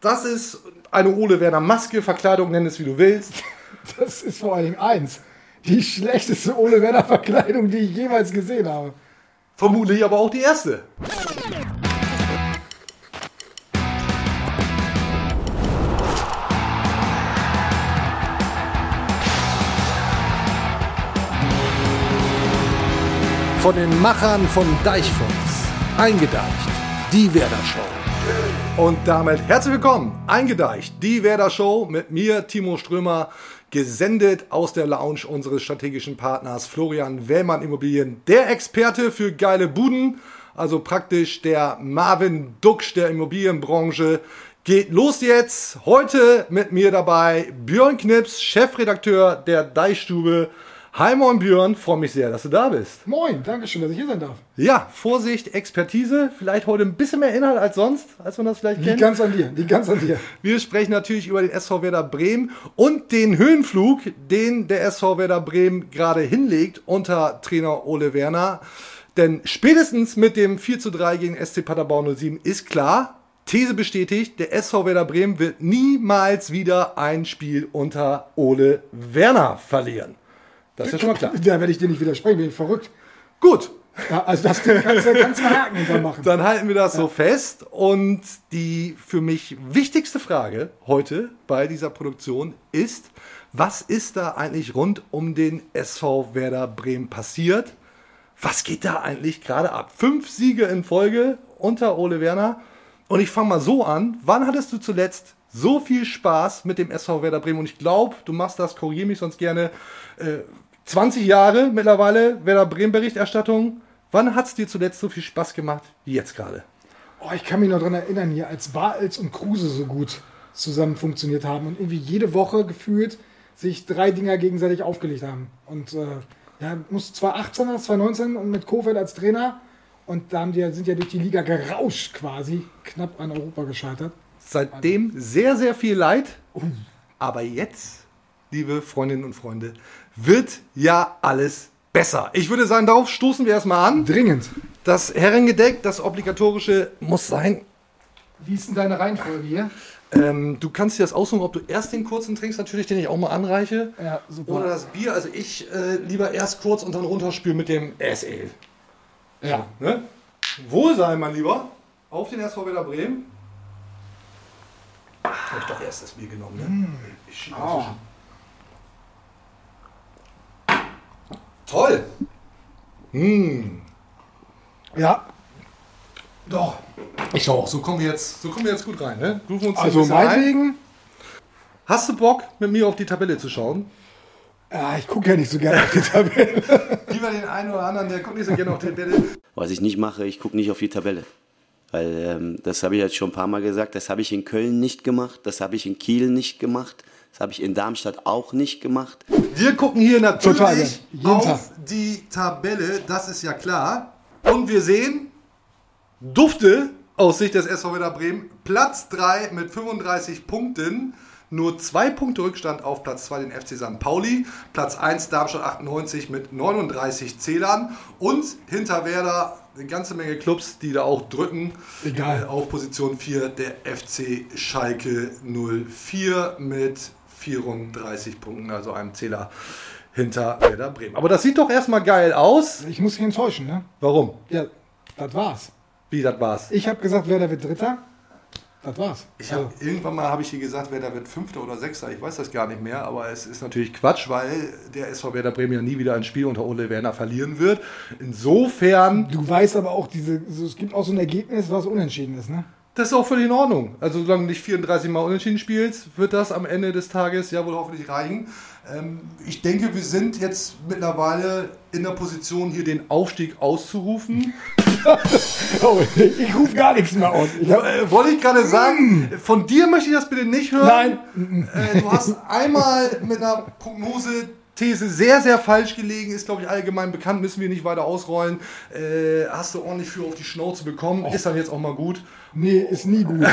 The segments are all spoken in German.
Das ist eine Ole Werner Maske, Verkleidung, nenn es wie du willst. Das ist vor allen Dingen eins. Die schlechteste Ole Werner Verkleidung, die ich jemals gesehen habe. Vermutlich aber auch die erste. Von den Machern von Deichfunks. Eingedeicht. Die Werder Show. Und damit herzlich willkommen. Eingedeicht. Die Werder Show mit mir, Timo Strömer. Gesendet aus der Lounge unseres strategischen Partners Florian Wellmann Immobilien. Der Experte für geile Buden. Also praktisch der Marvin Duxch der Immobilienbranche. Geht los jetzt. Heute mit mir dabei Björn Knips, Chefredakteur der Deichstube. Hi moin Björn, freue mich sehr, dass du da bist. Moin, danke schön, dass ich hier sein darf. Ja, Vorsicht, Expertise, vielleicht heute ein bisschen mehr Inhalt als sonst, als man das vielleicht Die kennt. ganz an dir, die ganz an dir. Wir sprechen natürlich über den SV Werder Bremen und den Höhenflug, den der SV Werder Bremen gerade hinlegt unter Trainer Ole Werner. Denn spätestens mit dem 4 zu 3 gegen SC Paderborn 07 ist klar, These bestätigt, der SV Werder Bremen wird niemals wieder ein Spiel unter Ole Werner verlieren. Das ist ja schon mal klar. Da werde ich dir nicht widersprechen, bin ich verrückt. Gut, Ja, also das kannst du ganz Haken hinter machen. Dann halten wir das so fest. Und die für mich wichtigste Frage heute bei dieser Produktion ist, was ist da eigentlich rund um den SV Werder Bremen passiert? Was geht da eigentlich gerade ab? Fünf Siege in Folge unter Ole Werner. Und ich fange mal so an. Wann hattest du zuletzt so viel Spaß mit dem SV Werder Bremen? Und ich glaube, du machst das, korrigiere mich sonst gerne, äh, 20 Jahre mittlerweile Werder Bremen Berichterstattung. Wann hat es dir zuletzt so viel Spaß gemacht wie jetzt gerade? Oh, ich kann mich noch daran erinnern, hier als Bartels und Kruse so gut zusammen funktioniert haben und irgendwie jede Woche gefühlt sich drei Dinger gegenseitig aufgelegt haben. Und äh, ja, muss 2018 oder 2019 und mit Kofeld als Trainer und da haben die, sind ja durch die Liga gerauscht quasi, knapp an Europa gescheitert. Seitdem sehr, sehr viel Leid. Aber jetzt, liebe Freundinnen und Freunde, wird ja alles besser. Ich würde sagen, darauf stoßen wir erstmal an. Dringend. Das Herrengedeck, das obligatorische muss sein. Wie ist denn deine Reihenfolge hier? Ähm, du kannst dir das aussuchen, ob du erst den kurzen trinkst, natürlich, den ich auch mal anreiche. Ja, super. Oder das Bier. Also ich äh, lieber erst kurz und dann runterspülen mit dem SL. Ja. Ne? Wohlsein, mein Lieber. Auf den SV Werder Bremen. Habe ich doch erst das Bier genommen, ne? Ich schiebe Oh. Toll. Hm. Ja, Doch. Ich auch, so kommen wir jetzt, so kommen wir jetzt gut rein, ne? Rufen uns also meinetwegen. Hast du Bock, mit mir auf die Tabelle zu schauen? Ja, ich gucke ja nicht so gerne auf die Tabelle. Lieber den einen oder anderen, der guckt nicht so gerne auf die Tabelle. Was ich nicht mache, ich gucke nicht auf die Tabelle. Weil ähm, das habe ich jetzt schon ein paar Mal gesagt, das habe ich in Köln nicht gemacht, das habe ich in Kiel nicht gemacht, das habe ich in Darmstadt auch nicht gemacht. Wir gucken hier natürlich Total, auf Tag. die Tabelle, das ist ja klar. Und wir sehen, Dufte aus Sicht des SV Werder Bremen, Platz 3 mit 35 Punkten. Nur zwei Punkte Rückstand auf Platz 2 den FC St. Pauli. Platz 1 Darmstadt 98 mit 39 Zählern. Und hinter Werder eine ganze Menge Clubs, die da auch drücken. Egal. Auf Position 4 der FC Schalke 04 mit 34 Punkten, also einem Zähler hinter Werder Bremen. Aber das sieht doch erstmal geil aus. Ich muss dich enttäuschen, ne? Warum? Ja, das war's. Wie, das war's? Ich habe gesagt, Werder wird Dritter. Das war's. Ich hab, irgendwann mal habe ich hier gesagt, Werder wird Fünfter oder Sechster, ich weiß das gar nicht mehr, aber es ist natürlich Quatsch, weil der SV Werder Bremen ja nie wieder ein Spiel unter Ole Werner verlieren wird. Insofern, Du weißt aber auch, diese, es gibt auch so ein Ergebnis, was unentschieden ist, ne? Das ist auch völlig in Ordnung. Also solange du nicht 34 Mal unentschieden spielst, wird das am Ende des Tages ja wohl hoffentlich reichen. Ähm, ich denke, wir sind jetzt mittlerweile in der Position, hier den Aufstieg auszurufen. Oh, ich rufe gar nichts mehr aus. Ich Äh, wollte ich gerade sagen, von dir möchte ich das bitte nicht hören. Nein. Äh, du hast einmal mit einer Prognose These sehr, sehr falsch gelegen, ist, glaube ich, allgemein bekannt, müssen wir nicht weiter ausrollen. Äh, hast du ordentlich für auf die Schnauze bekommen, ist dann jetzt auch mal gut. nee, ist nie gut.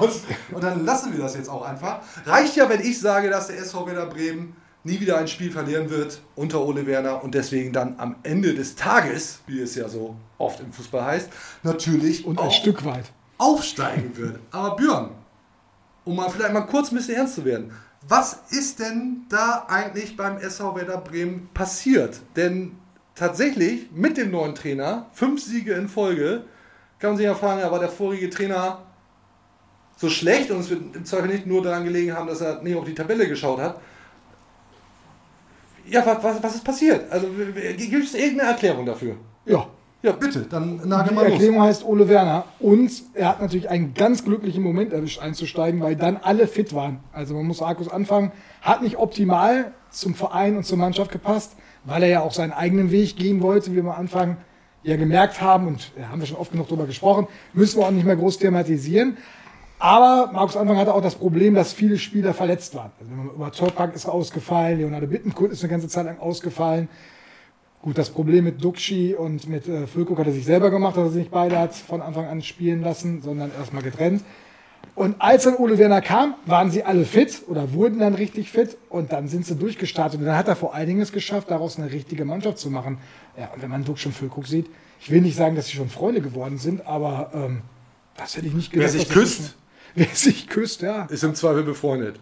Und, und dann lassen wir das jetzt auch einfach. Reicht ja, wenn ich sage, dass der SV Werder Bremen nie wieder ein Spiel verlieren wird unter Ole Werner und deswegen dann am Ende des Tages, wie es ja so oft im Fußball heißt, natürlich Und ein auch Stück weit. aufsteigen wird. Aber Björn, um mal vielleicht mal kurz ein bisschen ernst zu werden. Was ist denn da eigentlich beim SV Werder Bremen passiert? Denn tatsächlich mit dem neuen Trainer, fünf Siege in Folge, kann man sich ja fragen, war der vorige Trainer so schlecht und es wird im Zweifel nicht nur daran gelegen haben, dass er nicht auf die Tabelle geschaut hat. Ja, was, was ist passiert? Also gibt es irgendeine Erklärung dafür? Ja. Ja, bitte, dann nagel Die mal los. Erklärung heißt Ole Werner. Und er hat natürlich einen ganz glücklichen Moment erwischt, einzusteigen, weil dann alle fit waren. Also man muss Arkus anfangen. Hat nicht optimal zum Verein und zur Mannschaft gepasst, weil er ja auch seinen eigenen Weg gehen wollte, wie wir am Anfang ja gemerkt haben. Und da haben wir schon oft genug drüber gesprochen. Müssen wir auch nicht mehr groß thematisieren. Aber Markus Anfang hatte auch das Problem, dass viele Spieler verletzt waren. Also über Torpak ist ausgefallen, Leonardo Bittenkurt ist eine ganze Zeit lang ausgefallen. Gut, das Problem mit Duxi und mit äh, Füllkrug hat er sich selber gemacht, dass er sich nicht beide hat von Anfang an spielen lassen, sondern erstmal getrennt. Und als dann Ole Werner kam, waren sie alle fit oder wurden dann richtig fit und dann sind sie durchgestartet. Und dann hat er vor allen Dingen es geschafft, daraus eine richtige Mannschaft zu machen. Ja, und wenn man Duxi und Füllkrug sieht, ich will nicht sagen, dass sie schon Freunde geworden sind, aber ähm, das hätte ich nicht Wer gedacht. sich dass das küsst, Wer sich küsst, ja. ist im Zweifel befreundet.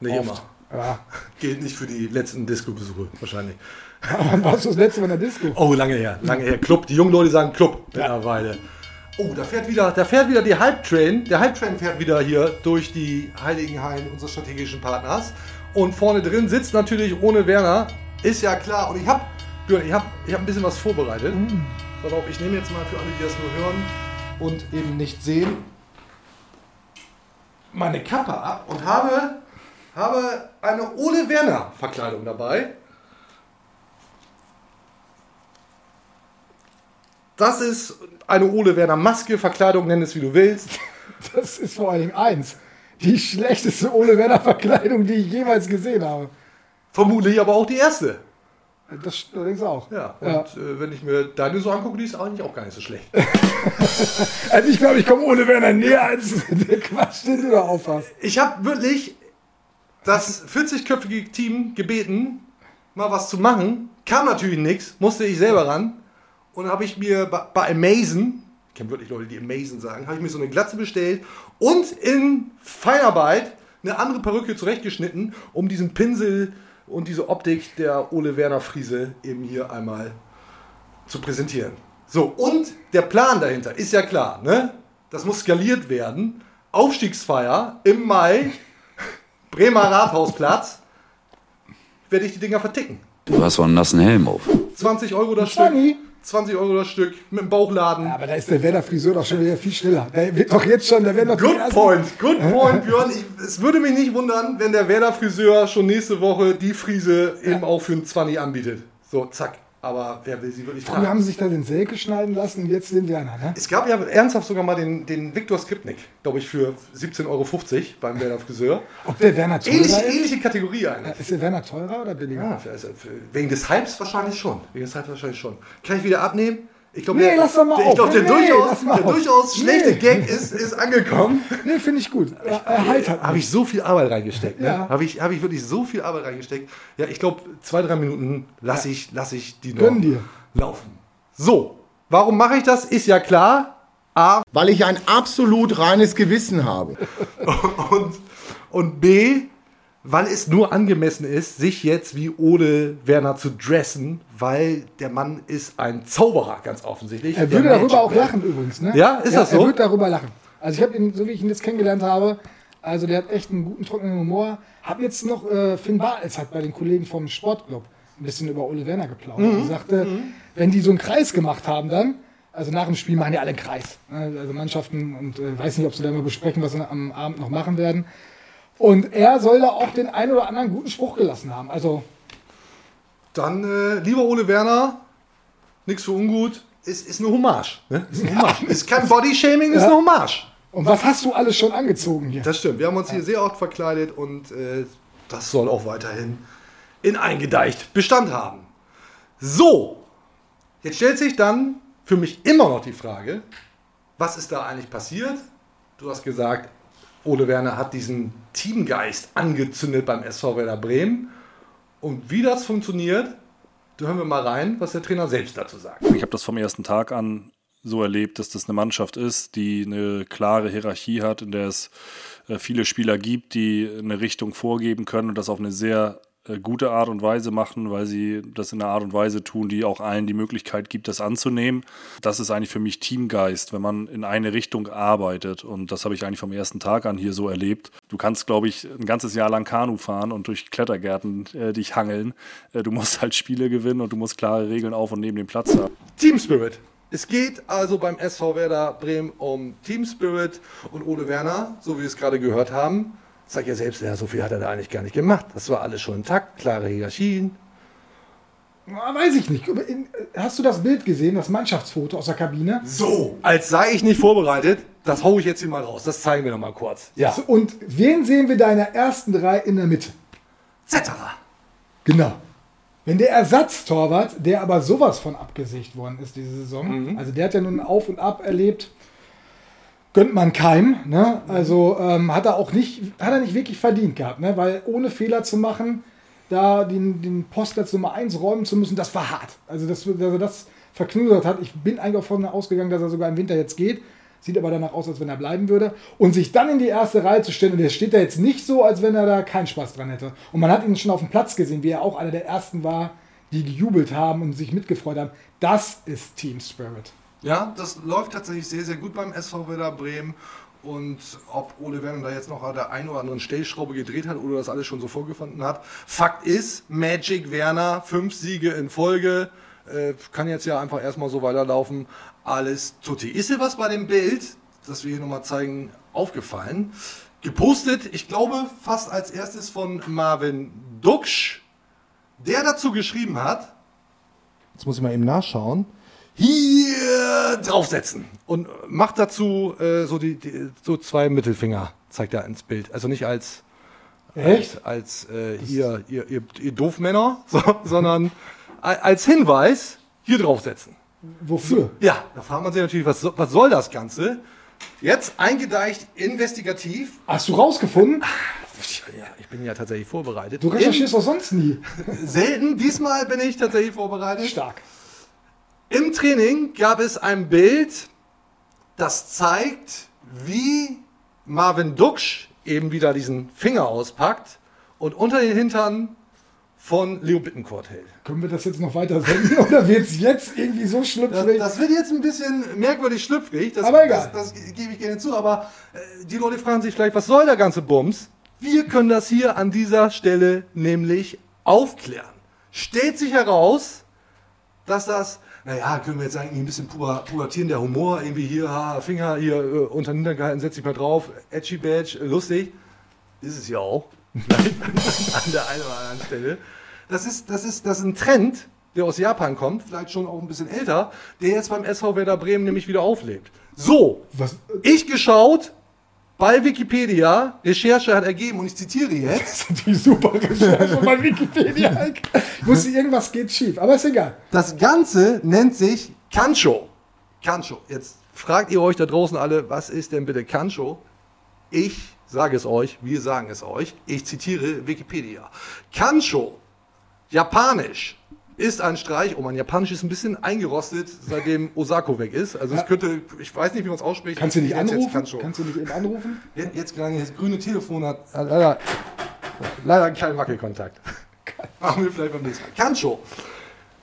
Nicht Oft. Ja. Gilt nicht für die letzten Disco-Besuche wahrscheinlich. Wann warst du das letzte Mal in der Disco? Oh, lange her, lange her. Club. Die jungen Leute sagen Club mittlerweile. Oh, da fährt wieder, da fährt wieder die Hype Train. Der Hype Train fährt wieder hier durch die heiligen Hallen unseres strategischen Partners. Und vorne drin sitzt natürlich ohne Werner. Ist ja klar. Und ich habe, ich habe, ich habe ein bisschen was vorbereitet. Pass auf, ich nehme jetzt mal für alle, die das nur hören und eben nicht sehen, meine Kappe ab und habe, habe eine Ole Werner Verkleidung dabei. Das ist eine Ole Werner Maske, Verkleidung, nenn es wie du willst. Das ist vor allen Dingen eins. Die schlechteste Ole Werner Verkleidung, die ich jemals gesehen habe. Vermutlich aber auch die erste. Das allerdings auch. Ja, und Ja. Äh, wenn ich mir deine so angucke, die ist eigentlich auch gar nicht so schlecht. Also ich glaube, ich komme Ole Werner näher als der Quatsch, den du da auffasst. Ich habe wirklich das 40-köpfige Team gebeten, mal was zu machen. Kam natürlich nichts, musste ich selber ran. Und habe ich mir bei, bei Amazon, ich kenne wirklich Leute, die Amazon sagen, habe ich mir so eine Glatze bestellt und in Feinarbeit eine andere Perücke zurechtgeschnitten, um diesen Pinsel und diese Optik der Ole Werner Friese eben hier einmal zu präsentieren. So, und der Plan dahinter ist ja klar, ne? Das muss skaliert werden. Aufstiegsfeier im Mai, Bremer Rathausplatz, werde ich die Dinger verticken. Du hast so einen nassen Helm auf. 20 Euro das Stück. Funny. 20 Euro das Stück mit dem Bauchladen. Aber da ist der Werner Friseur doch schon wieder viel schneller. Der wird doch jetzt schon, der wird doch Good point, good point, Björn. Ich, es würde mich nicht wundern, wenn der Werder Friseur schon nächste Woche die Friese eben auch für einen 20 anbietet. So, zack. Aber wer will sie wirklich Früher fragen? haben sie sich da den Selke schneiden lassen und jetzt den Werner, ne? Es gab ja ernsthaft sogar mal den, den Viktor Skripnik, glaube ich, für 17,50 Euro beim Werder Friseur. Ob der Werner teurer Ähnliche, ist? ähnliche Kategorie eigentlich. Ist der Werner teurer oder billiger? Ja, also wegen des Hypes wahrscheinlich schon. Wegen des Hypes wahrscheinlich schon. Kann ich wieder abnehmen? Ich glaube, Nee, der, lass doch mal der, ich glaub, der, Nee, durchaus, der durchaus schlechte Nee. Gag ist, ist angekommen. Nee, finde ich gut. Heitert Habe ich so viel Arbeit reingesteckt. Ne? Ja. Habe ich, hab ich wirklich so viel Arbeit reingesteckt. Ja, ich glaube, zwei, drei Minuten lasse ich, lass ich die noch Gönn dir. laufen. So, warum mache ich das? Ist ja klar. A weil ich ein absolut reines Gewissen habe. und, und B, weil es nur angemessen ist, sich jetzt wie Ole Werner zu dressen, weil der Mann ist ein Zauberer, ganz offensichtlich. Er würde darüber auch lachen übrigens, ne? Ja, ist das so? Er wird darüber lachen. Also ich habe ihn, so wie ich ihn jetzt kennengelernt habe, also der hat echt einen guten, trockenen Humor. Hab jetzt noch, äh, Finn Bartels hat bei den Kollegen vom Sportclub ein bisschen über Ole Werner geplaudert. Mhm. Er sagte, wenn die so einen Kreis gemacht haben dann, also nach dem Spiel machen die alle einen Kreis. ne? Also Mannschaften und äh, weiß nicht, ob sie da mal besprechen, was sie am Abend noch machen werden. Und er soll da auch den einen oder anderen guten Spruch gelassen haben. Also Dann, äh, lieber Ole Werner, nichts für ungut, ist, ist eine Hommage. Ne? Ist, eine Hommage. ist kein Bodyshaming, ist eine Hommage. Und was hast du alles schon angezogen hier? Das stimmt. Wir haben uns hier sehr oft verkleidet und äh, das soll auch weiterhin in eingedeicht Bestand haben. So, jetzt stellt sich dann für mich immer noch die Frage, was ist da eigentlich passiert? Du hast gesagt, Ole Werner hat diesen Teamgeist angezündet beim SV Werder Bremen. Und wie das funktioniert, da hören wir mal rein, was der Trainer selbst dazu sagt. Ich habe das vom ersten Tag an so erlebt, dass das eine Mannschaft ist, die eine klare Hierarchie hat, in der es äh, viele Spieler gibt, die eine Richtung vorgeben können und das auf eine sehr gute Art und Weise machen, weil sie das in einer Art und Weise tun, die auch allen die Möglichkeit gibt, das anzunehmen. Das ist eigentlich für mich Teamgeist, wenn man in eine Richtung arbeitet. Und das habe ich eigentlich vom ersten Tag an hier so erlebt. Du kannst, glaube ich, ein ganzes Jahr lang Kanu fahren und durch Klettergärten äh, dich hangeln. Äh, du musst halt Spiele gewinnen und du musst klare Regeln auf und neben dem Platz haben. Team Spirit. Es geht also beim SV Werder Bremen um Team Spirit und Ole Werner, so wie wir es gerade gehört haben, sagt ja selbst, ja, so viel hat er da eigentlich gar nicht gemacht. Das war alles schon intakt, klare Hierarchien. Ah, Weiß ich nicht. Hast du das Bild gesehen, das Mannschaftsfoto aus der Kabine? So, als sei ich nicht vorbereitet, das hau ich jetzt hier mal raus. Das zeigen wir noch mal kurz. Ja, Und wen sehen wir da in der ersten drei in der Mitte? Zetterer. Genau. Wenn der Ersatztorwart, der aber sowas von abgesägt worden ist diese Saison, also der hat ja nun Auf und Ab erlebt, gönnt man keinem. Ne? Also ähm, hat er auch nicht, hat er nicht wirklich verdient gehabt, ne? weil ohne Fehler zu machen, da den, den Post als Nummer 1 räumen zu müssen, das war hart. Also dass, dass er das verknusert hat. Ich bin eigentlich davon ausgegangen, dass er sogar im Winter jetzt geht. Sieht aber danach aus, als wenn er bleiben würde. Und sich dann in die erste Reihe zu stellen, und der steht da jetzt nicht so, als wenn er da keinen Spaß dran hätte. Und man hat ihn schon auf dem Platz gesehen, wie er auch einer der ersten war, die gejubelt haben und sich mitgefreut haben. Das ist Team Spirit. Ja, das läuft tatsächlich sehr, sehr gut beim SV Werder Bremen. Und ob Ole Werner da jetzt noch an der einen oder anderen Stellschraube gedreht hat oder das alles schon so vorgefunden hat. Fakt ist, Magic Werner, fünf Siege in Folge, äh, kann jetzt ja einfach erstmal so weiterlaufen. Alles tutti. Ist dir was bei dem Bild, das wir hier nochmal zeigen, aufgefallen? Gepostet, ich glaube, fast als erstes von Marvin Duksch, der dazu geschrieben hat, jetzt muss ich mal eben nachschauen, hier draufsetzen und macht dazu äh, so die, die so zwei Mittelfinger zeigt er ins Bild also nicht als Echt? als, als äh, hier ihr, ihr, ihr Doofmänner so, sondern als Hinweis hier draufsetzen Wofür? ja da fragt man sich natürlich was, was soll das Ganze jetzt eingedeicht investigativ Hast du rausgefunden? ja, ich bin ja tatsächlich vorbereitet Du recherchierst doch sonst nie. Selten diesmal bin ich tatsächlich vorbereitet Stark. Im Training gab es ein Bild, das zeigt, wie Marvin Duksch eben wieder diesen Finger auspackt und unter den Hintern von Leo Bittencourt hält. Können wir das jetzt noch weiter senden oder wird es jetzt irgendwie so Das, schlüpfrig? das wird jetzt ein bisschen merkwürdig schlüpfrig, das, Aber egal. das, das gebe ich gerne zu, aber äh, die Leute fragen sich vielleicht, was soll der ganze Bums? Wir können das hier an dieser Stelle nämlich aufklären. Stellt sich heraus, dass das, naja, können wir jetzt sagen, ein bisschen puber, pubertierender Humor, irgendwie hier, ha, Finger hier äh, unter gehalten, setz dich mal drauf, edgy badge, äh, lustig. Ist es ja auch. An der einen oder anderen Stelle. Das ist, das ist, das ist ein Trend, der aus Japan kommt, vielleicht schon auch ein bisschen älter, der jetzt beim SV Werder Bremen nämlich wieder auflebt. So, Was, ich geschaut, bei Wikipedia, Recherche hat ergeben, und ich zitiere jetzt, das ist natürlich super Recherche bei Wikipedia. Ich wusste, irgendwas geht schief, aber ist egal. Das Ganze nennt sich Kancho. Kancho. Jetzt fragt ihr euch da draußen alle, was ist denn bitte Kancho? Ich sage es euch, wir sagen es euch. Ich zitiere Wikipedia. Kancho, japanisch, ist ein Streich. Oh, mein Japanisch ist ein bisschen eingerostet, seitdem Osako weg ist. Also es könnte, ich weiß nicht, wie man es ausspricht. Kannst du nicht jetzt anrufen? Kancho. Kannst du nicht eben anrufen? Jetzt, jetzt gerade das grüne Telefon hat, hat leider, leider keinen Wackelkontakt. Machen wir vielleicht beim nächsten Mal. Kancho.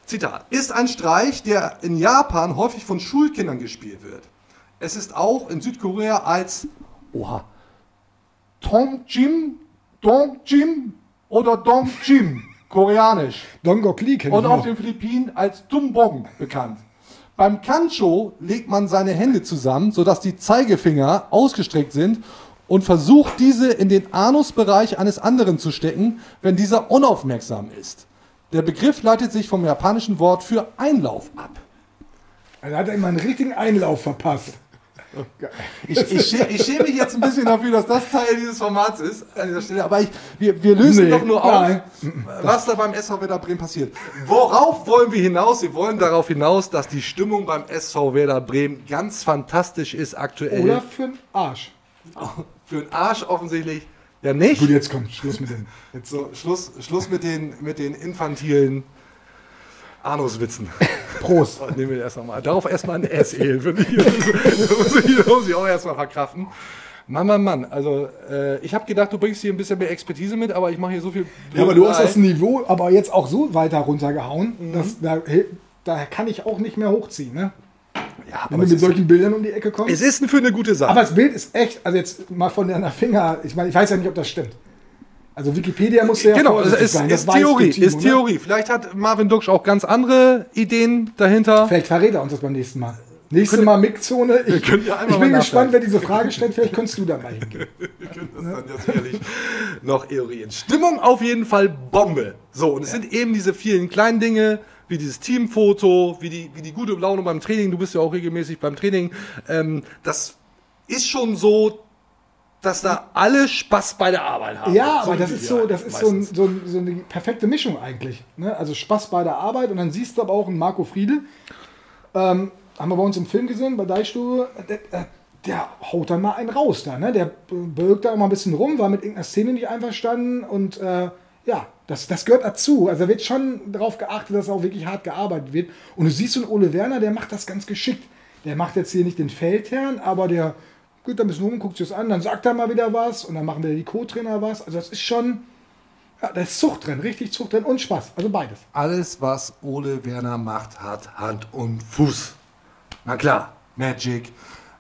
Zitat. Ist ein Streich, der in Japan häufig von Schulkindern gespielt wird. Es ist auch in Südkorea als Oha. Tongjim, Dongjim oder Dongjim, koreanisch. Dongok Lee kenn ich Und auf noch. den Philippinen als Tumbong bekannt. Beim Kancho legt man seine Hände zusammen, sodass die Zeigefinger ausgestreckt sind und versucht, diese in den Anusbereich eines anderen zu stecken, wenn dieser unaufmerksam ist. Der Begriff leitet sich vom japanischen Wort für Einlauf ab. Also hat er immer einen richtigen Einlauf verpasst. Ich, ich, ich schäme mich jetzt ein bisschen dafür, dass das Teil dieses Formats ist an dieser Stelle, aber ich, wir, wir lösen Nee, doch nur auf, nein. was da beim SV Werder Bremen passiert. Worauf wollen wir hinaus? Wir wollen darauf hinaus, dass die Stimmung beim SV Werder Bremen ganz fantastisch ist aktuell. Oder für den Arsch. Für den Arsch offensichtlich ja nicht. Gut, jetzt kommt Schluss mit dem. Jetzt So, Schluss, Schluss mit den, mit den infantilen Anuswitzen. Prost. Oh, nehmen wir erst nochmal. Darauf erstmal ein S finde ich. Das muss ich, auch erstmal verkraften. Mann, Mann, Mann. Also, äh, ich habe gedacht, du bringst hier ein bisschen mehr Expertise mit, aber ich mache hier so viel. Ja, aber du hast das. Niveau aber jetzt auch so weiter runtergehauen, Mhm. dass da, da kann ich auch nicht mehr hochziehen, ne? Ja, Wenn du mit solchen Bildern um die Ecke kommst. es ist für eine gute Sache. aber das Bild ist echt, also jetzt mal von deiner Finger, ich meine, ich weiß ja nicht, ob das stimmt. Also Wikipedia muss ja genau, vorsichtig ist, sein. das ist Theorie. Timo, ist ne? Theorie. Vielleicht hat Marvin Duksch auch ganz andere Ideen dahinter. Vielleicht verrät er uns das beim nächsten Mal. Nächstes Mal Mixzone. Ich, können ja einmal ich bin gespannt, wer diese Frage stellt. Vielleicht könntest du da mal hingehen. Das dann ja sicherlich noch eruieren. Stimmung auf jeden Fall Bombe. So, und es sind eben diese vielen kleinen Dinge, wie dieses Teamfoto, wie die, wie die gute Laune beim Training. Du bist ja auch regelmäßig beim Training. Ähm, das ist schon so, dass da alle Spaß bei der Arbeit haben. Ja, So aber das ist so, das ist so, ein, so, ein, so eine perfekte Mischung eigentlich. Ne? Also Spaß bei der Arbeit und dann siehst du aber auch einen Marco Friedel. Ähm, haben wir bei uns im Film gesehen, bei Deichstube, der, der, der haut dann mal einen raus da. Ne? Der bewirkt da auch mal ein bisschen rum, war mit irgendeiner Szene nicht einverstanden und äh, ja, das, das gehört dazu. Also da wird schon darauf geachtet, dass auch wirklich hart gearbeitet wird. Und du siehst so einen Ole Werner, der macht das ganz geschickt. Der macht jetzt hier nicht den Feldherrn, aber der geht da ein bisschen rum, guckt sich das an, dann sagt er mal wieder was und dann machen wieder die Co-Trainer was. Also das ist schon, ja, da ist Zucht drin, richtig Zucht drin und Spaß. Also beides. Alles, was Ole Werner macht, hat Hand und Fuß. Na klar, Magic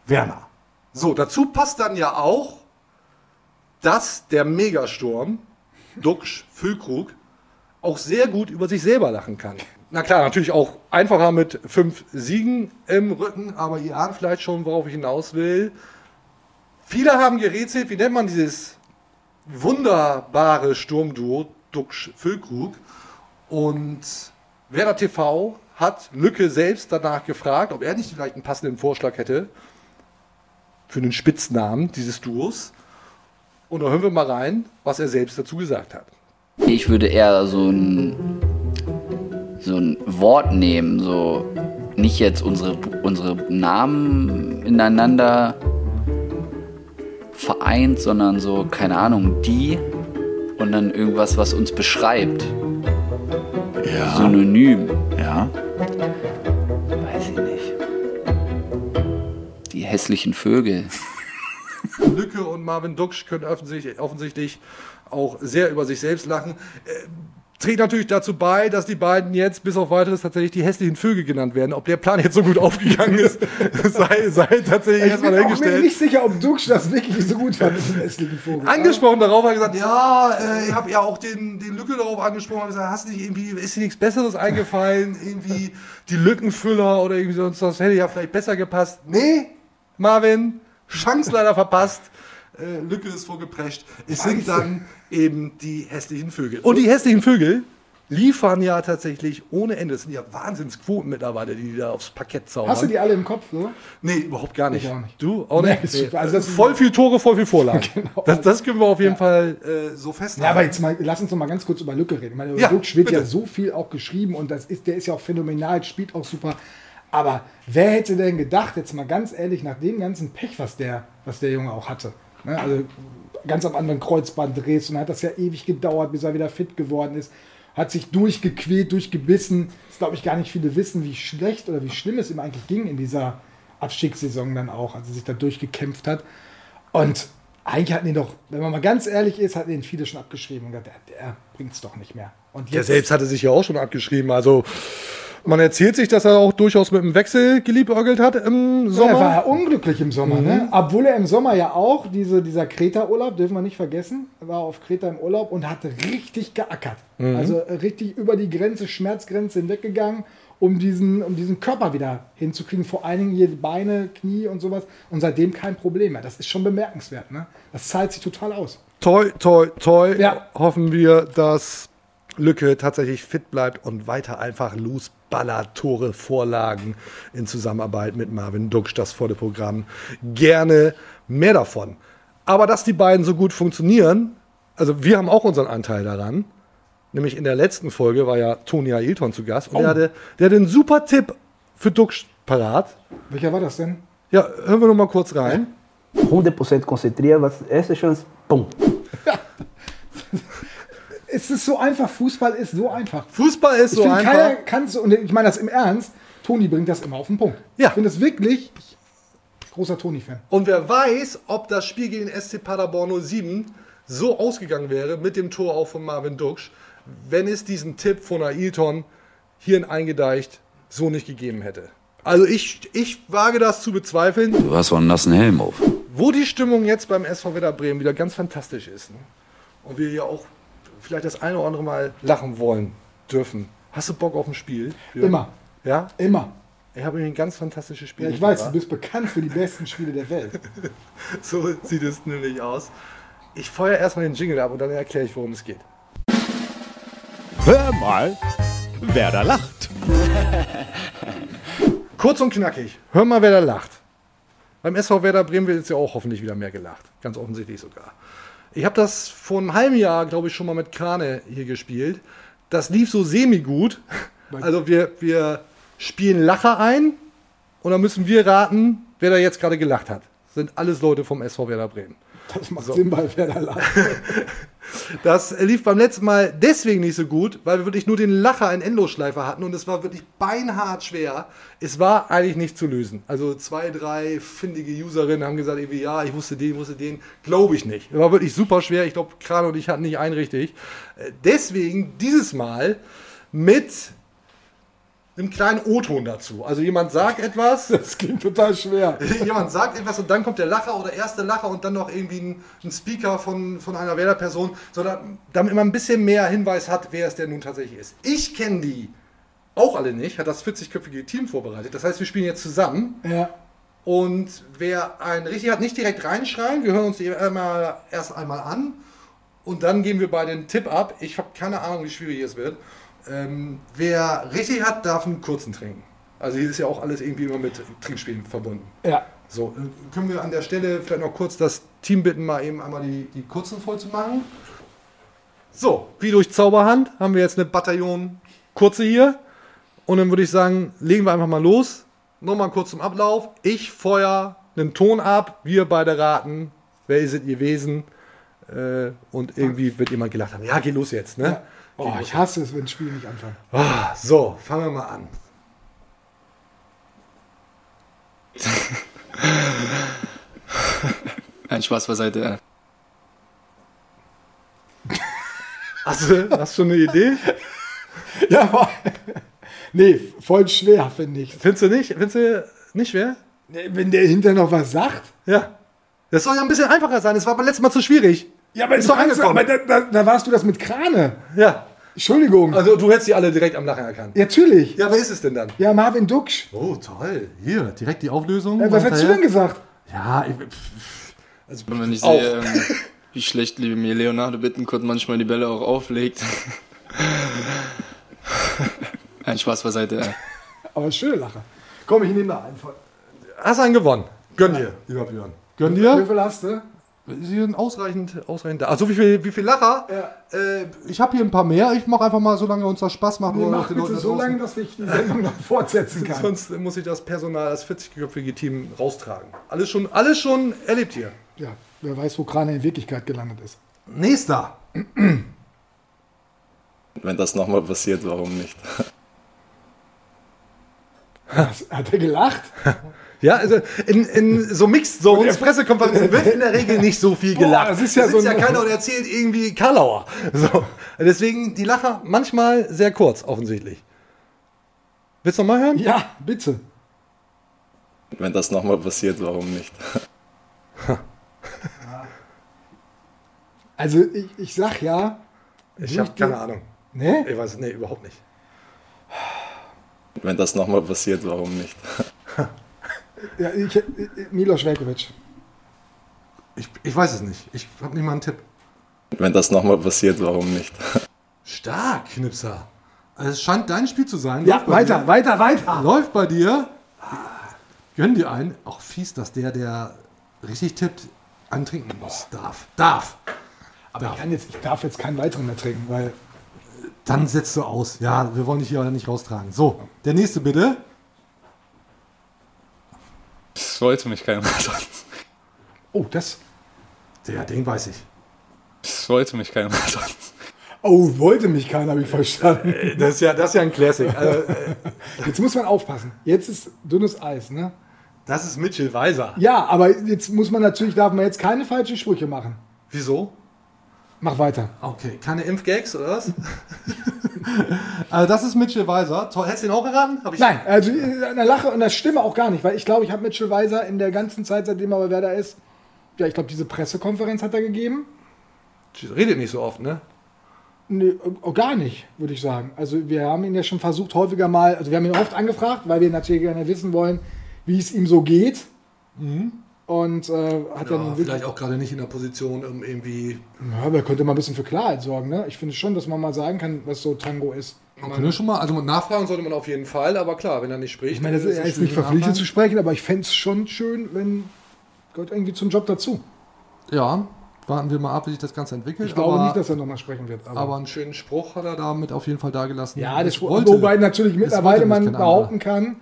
Werner. So, dazu passt dann ja auch, dass der Megasturm, Duxch Füllkrug, auch sehr gut über sich selber lachen kann. Na klar, natürlich auch einfacher mit fünf Siegen im Rücken, aber ihr ahnt vielleicht schon, worauf ich hinaus will. Viele haben gerätselt, wie nennt man dieses wunderbare Sturmduo Duxch Füllkrug? Und Werder TV hat Lücke selbst danach gefragt, ob er nicht vielleicht einen passenden Vorschlag hätte für den Spitznamen dieses Duos. Und da hören wir mal rein, was er selbst dazu gesagt hat. Ich würde eher so ein, so ein Wort nehmen, so nicht jetzt unsere, unsere Namen ineinander vereint, sondern so, keine Ahnung, die und dann irgendwas, was uns beschreibt. Ja. Synonym. Ja. Weiß ich nicht. Die hässlichen Vögel. Lücke und Marvin Duksch können offensichtlich, offensichtlich auch sehr über sich selbst lachen. Trägt natürlich dazu bei, dass die beiden jetzt bis auf weiteres tatsächlich die hässlichen Vögel genannt werden. Ob der Plan jetzt so gut aufgegangen ist, sei, sei tatsächlich Ich erstmal bin auch mir dahingestellt. nicht sicher, ob Dux das wirklich so gut fand mit dem hässlichen Vogel. angesprochen darauf, hat er gesagt, ja, äh, ich habe ja auch den, den Lücke darauf angesprochen, habe gesagt, hast du nicht irgendwie, ist dir nichts Besseres eingefallen, irgendwie die Lückenfüller oder irgendwie sonst was, hätte ja vielleicht besser gepasst. Nee, Marvin, Chance leider verpasst. Äh, Lücke ist vorgeprescht. Es sind dann eben die hässlichen Vögel. Und die hässlichen Vögel liefern ja tatsächlich ohne Ende. Das sind ja Wahnsinnsquoten mittlerweile, die die da aufs Parkett zaubern. Hast du die alle im Kopf? So? Nee, überhaupt gar nicht. Ich auch nicht. Du auch Nee, nicht? super. Also das ist- voll viel Tore, voll viel Vorlagen. Genau. das, das können wir auf jeden Fall äh, so festhalten. Ja, aber jetzt mal, lass uns noch mal ganz kurz über Lücke reden. Ich meine, über Ja, Dux wird bitte. ja so viel auch geschrieben und das ist, der ist ja auch phänomenal, spielt auch super. Aber wer hätte denn gedacht, jetzt mal ganz ehrlich, nach dem ganzen Pech, was der, was der Junge auch hatte, ne? also ganz am Anfang Kreuzbandriss und hat das ja ewig gedauert, bis er wieder fit geworden ist, hat sich durchgequält, durchgebissen. Das glaube ich gar nicht viele wissen, wie schlecht oder wie schlimm es ihm eigentlich ging in dieser Abstiegssaison dann auch, als er sich da durchgekämpft hat. Und eigentlich hatten ihn doch, wenn man mal ganz ehrlich ist, hatten ihn viele schon abgeschrieben und gesagt, der, der bringt es doch nicht mehr. Und Der selbst hatte sich ja auch schon abgeschrieben. Also man erzählt sich, dass er auch durchaus mit dem Wechsel geliebäugelt hat im Ja, Sommer. er war ja unglücklich im Sommer, ne? Mhm. Obwohl er im Sommer ja auch, diese, dieser Kreta-Urlaub, dürfen wir nicht vergessen, er war auf Kreta im Urlaub und hatte richtig geackert. Mhm. Also richtig über die Grenze, Schmerzgrenze hinweggegangen, um diesen, um diesen Körper wieder hinzukriegen. Vor allen Dingen hier Beine, Knie und sowas. Und seitdem kein Problem mehr. Das ist schon bemerkenswert, ne? Das zahlt sich total aus. toi, toi, toi. Ja. Hoffen wir, dass Lücke tatsächlich fit bleibt und weiter einfach losballert, Tore, Vorlagen in Zusammenarbeit mit Marvin Duksch, das volle Programm. Gerne mehr davon. Aber dass die beiden so gut funktionieren, also wir haben auch unseren Anteil daran. Nämlich in der letzten Folge war ja Toni Ailton zu Gast und Oh. der, hatte, der hatte einen super Tipp für Duksch parat. Welcher war das denn? Ja, hören wir noch mal kurz rein. 100% konzentriert, was erste Chance, pum. Es ist so einfach, Fußball ist so einfach. Fußball ist Ich so finde, einfach. keiner kann so, und ich meine das im Ernst, Toni bringt das immer auf den Punkt. Ja. Ich finde es wirklich ich, großer Toni-Fan. Und wer weiß, ob das Spiel gegen den SC Paderborn 07 so ausgegangen wäre mit dem Tor auch von Marvin Duksch, wenn es diesen Tipp von Ailton hier in Eingedeicht so nicht gegeben hätte. Also ich, ich wage das zu bezweifeln, Du hast einen nassen Helm auf. wo die Stimmung jetzt beim SV Werder Bremen wieder ganz fantastisch ist. Ne? Und wir ja auch vielleicht das eine oder andere Mal lachen wollen dürfen. Hast du Bock auf ein Spiel? Jörn? Immer. Ja? Immer. Ich habe ein ganz fantastisches Spiel. Ja, ich weiß, du mitgebracht. bist bekannt für die besten Spiele der Welt. So sieht es nämlich aus. Ich feuer erstmal den Jingle ab und dann erkläre ich, worum es geht. Hör mal, wer da lacht. Kurz und knackig. Hör mal, wer da lacht. Beim SV Werder Bremen wird jetzt ja auch hoffentlich wieder mehr gelacht. Ganz offensichtlich sogar. Ich habe das vor einem halben Jahr, glaube ich, schon mal mit Krane hier gespielt. Das lief so semi-gut. Also wir, wir spielen Lacher ein und dann müssen wir raten, wer da jetzt gerade gelacht hat. Das sind alles Leute vom SV Werder Bremen. Das macht Sinn bei Werder Lacht. Das lief beim letzten Mal deswegen nicht so gut, weil wir wirklich nur den Lacher in Endlosschleife hatten und es war wirklich beinhart schwer. Es war eigentlich nicht zu lösen. Also zwei, drei findige Userinnen haben gesagt, irgendwie, ja, ich wusste den, ich wusste den. Glaube ich nicht. Es war wirklich super schwer. Ich glaube, Kran und ich hatten nicht einen richtig. Äh, Deswegen dieses Mal mit einem kleinen O-Ton dazu. Also jemand sagt etwas. Das klingt total schwer. Jemand sagt etwas und dann kommt der Lacher oder erste Lacher und dann noch irgendwie ein, ein Speaker von, von einer Wählerperson, sondern damit man ein bisschen mehr Hinweis hat, wer es denn nun tatsächlich ist. Ich kenne die auch alle nicht, hat das 40-köpfige Team vorbereitet. Das heißt, wir spielen jetzt zusammen Ja. und wer einen richtig hat, nicht direkt reinschreien. Wir hören uns die einmal, erst einmal an und dann geben wir beide einen Tipp ab. Ich habe keine Ahnung, wie schwierig es wird. Ähm, wer richtig hat, darf einen kurzen trinken. Also hier ist ja auch alles irgendwie immer mit Trinkspielen verbunden. Ja. So, äh, können wir an der Stelle vielleicht noch kurz das Team bitten, mal eben einmal die, die kurzen voll zu machen. So, wie durch Zauberhand haben wir jetzt eine Bataillon kurze hier. Und dann würde ich sagen, legen wir einfach mal los. Nochmal kurz zum Ablauf. Ich feuer einen Ton ab, wir beide raten, wer ist es gewesen. Äh, und irgendwie wird jemand gelacht haben. Ja, geh los jetzt, ne? Oh, ich hasse es, wenn Spiele nicht anfangen. Ah, so, fangen wir mal an. Ein Spaß beiseite. Hast du, hast du schon eine Idee? Ja, aber, nee, voll schwer, finde ich. Findest du nicht? Findest du nicht schwer? Wenn der hinterher noch was sagt. Ja. Das soll ja ein bisschen einfacher sein. Es war beim letzten Mal zu schwierig. Ja, aber, Ist doch angekommen. aber da, da, da warst du das mit Krane. Ja. Entschuldigung. Also du hättest die alle direkt am Lachen erkannt. Ja, Natürlich. Ja, wer ist es denn dann? Ja, Marvin Duksch. Oh, toll. Hier, direkt die Auflösung. Äh, was hättest du denn gesagt? Ja, ich, Also, wenn ich Auch. sehe, ähm, wie schlecht mir Leonardo Bittencourt manchmal die Bälle auch auflegt. Ein Spaß beiseite. Aber schöne Lache. Komm, ich nehme da einen voll. hast einen gewonnen. Gönn dir, lieber Björn. Gönn Wie dir. viel hast du? Sie sind ausreichend, ausreichend da. Also wie viel, wie viel Lacher? Ja. Äh, ich habe hier ein paar mehr. Ich mache einfach mal, solange uns das Spaß macht. Nee, mach bitte Leuten da so lange, dass ich die Sendung noch fortsetzen kann. Sonst muss ich das Personal, das 40-köpfige Team raustragen. Alles schon, alles schon erlebt hier. Ja, wer weiß, wo Krane in Wirklichkeit gelandet ist. Nächster. Wenn das nochmal passiert, warum nicht? Hat er gelacht? Ja, also in, in so Mixed Zones, Pressekonferenzen wird in der Regel nicht so viel Boah, gelacht. das ist ja Da sitzt so ein- ja keiner und erzählt irgendwie Karlauer. So. Deswegen die Lacher manchmal sehr kurz, offensichtlich. Willst du noch mal hören? Ja, bitte. Wenn das nochmal passiert, warum nicht? Also ich, ich sag ja. Ich habe keine Ahnung. Ne? Ich weiß, nee, überhaupt nicht. Wenn das nochmal passiert, warum nicht? Ja, ich, ich, Milos Velkovic. Ich, ich weiß es nicht. Ich habe nicht mal einen Tipp. Wenn das nochmal passiert, warum nicht? Stark, Knipser. Also es scheint dein Spiel zu sein. Ja, weiter, dir. weiter, weiter. Läuft bei dir. Gönn dir einen. Auch fies, dass der, der richtig tippt, einen trinken muss. Darf. Darf. Aber ich, kann jetzt, ich darf jetzt keinen weiteren mehr trinken, weil. Dann setzt du aus. Ja, wir wollen dich hier nicht raustragen. So, der nächste bitte. Das wollte mich keiner sagen. Oh, das. Der, den weiß ich. Das wollte mich keiner sagen. Oh, wollte mich keiner, habe ich verstanden. Das ist ja, das ist ja ein Classic. Also, äh, Jetzt muss man aufpassen. Jetzt ist dünnes Eis, ne? das ist Mitchell Weiser. Ja, aber jetzt muss man natürlich, darf man jetzt keine falschen Sprüche machen. Wieso? Mach weiter. Okay, keine Impfgags oder was? also das ist Mitchell Weiser. Toll, hättest du ihn auch erraten? Nein, also an der Lache und der Stimme auch gar nicht, weil ich glaube, ich habe Mitchell Weiser in der ganzen Zeit, seitdem er bei Werder ist, ja, ich glaube, diese Pressekonferenz hat er gegeben. Redet nicht so oft, ne? Nee, äh, gar nicht, würde ich sagen. Also wir haben ihn ja schon versucht, häufiger mal, also wir haben ihn oft angefragt, weil wir natürlich gerne wissen wollen, wie es ihm so geht. Und äh, hat Ja, dann vielleicht auch gerade nicht in der Position, um irgendwie. ja, aber er könnte mal ein bisschen für Klarheit sorgen. Ne? Ich finde schon, dass man mal sagen kann, was so Tango ist. Man kann ja schon mal, also nachfragen sollte man auf jeden Fall, aber klar, wenn er nicht spricht. Ich meine, das dann ist, er ist nicht verpflichtet zu sprechen, aber ich fände es schon schön, wenn gehört irgendwie zum Job dazu. Ja, warten wir mal ab, wie sich das Ganze entwickelt. Ich glaube aber, nicht, dass er nochmal sprechen wird. Aber, aber einen schönen Spruch hat er damit auf jeden Fall dagelassen. ja, das wollte- wobei natürlich mittlerweile man behaupten kann,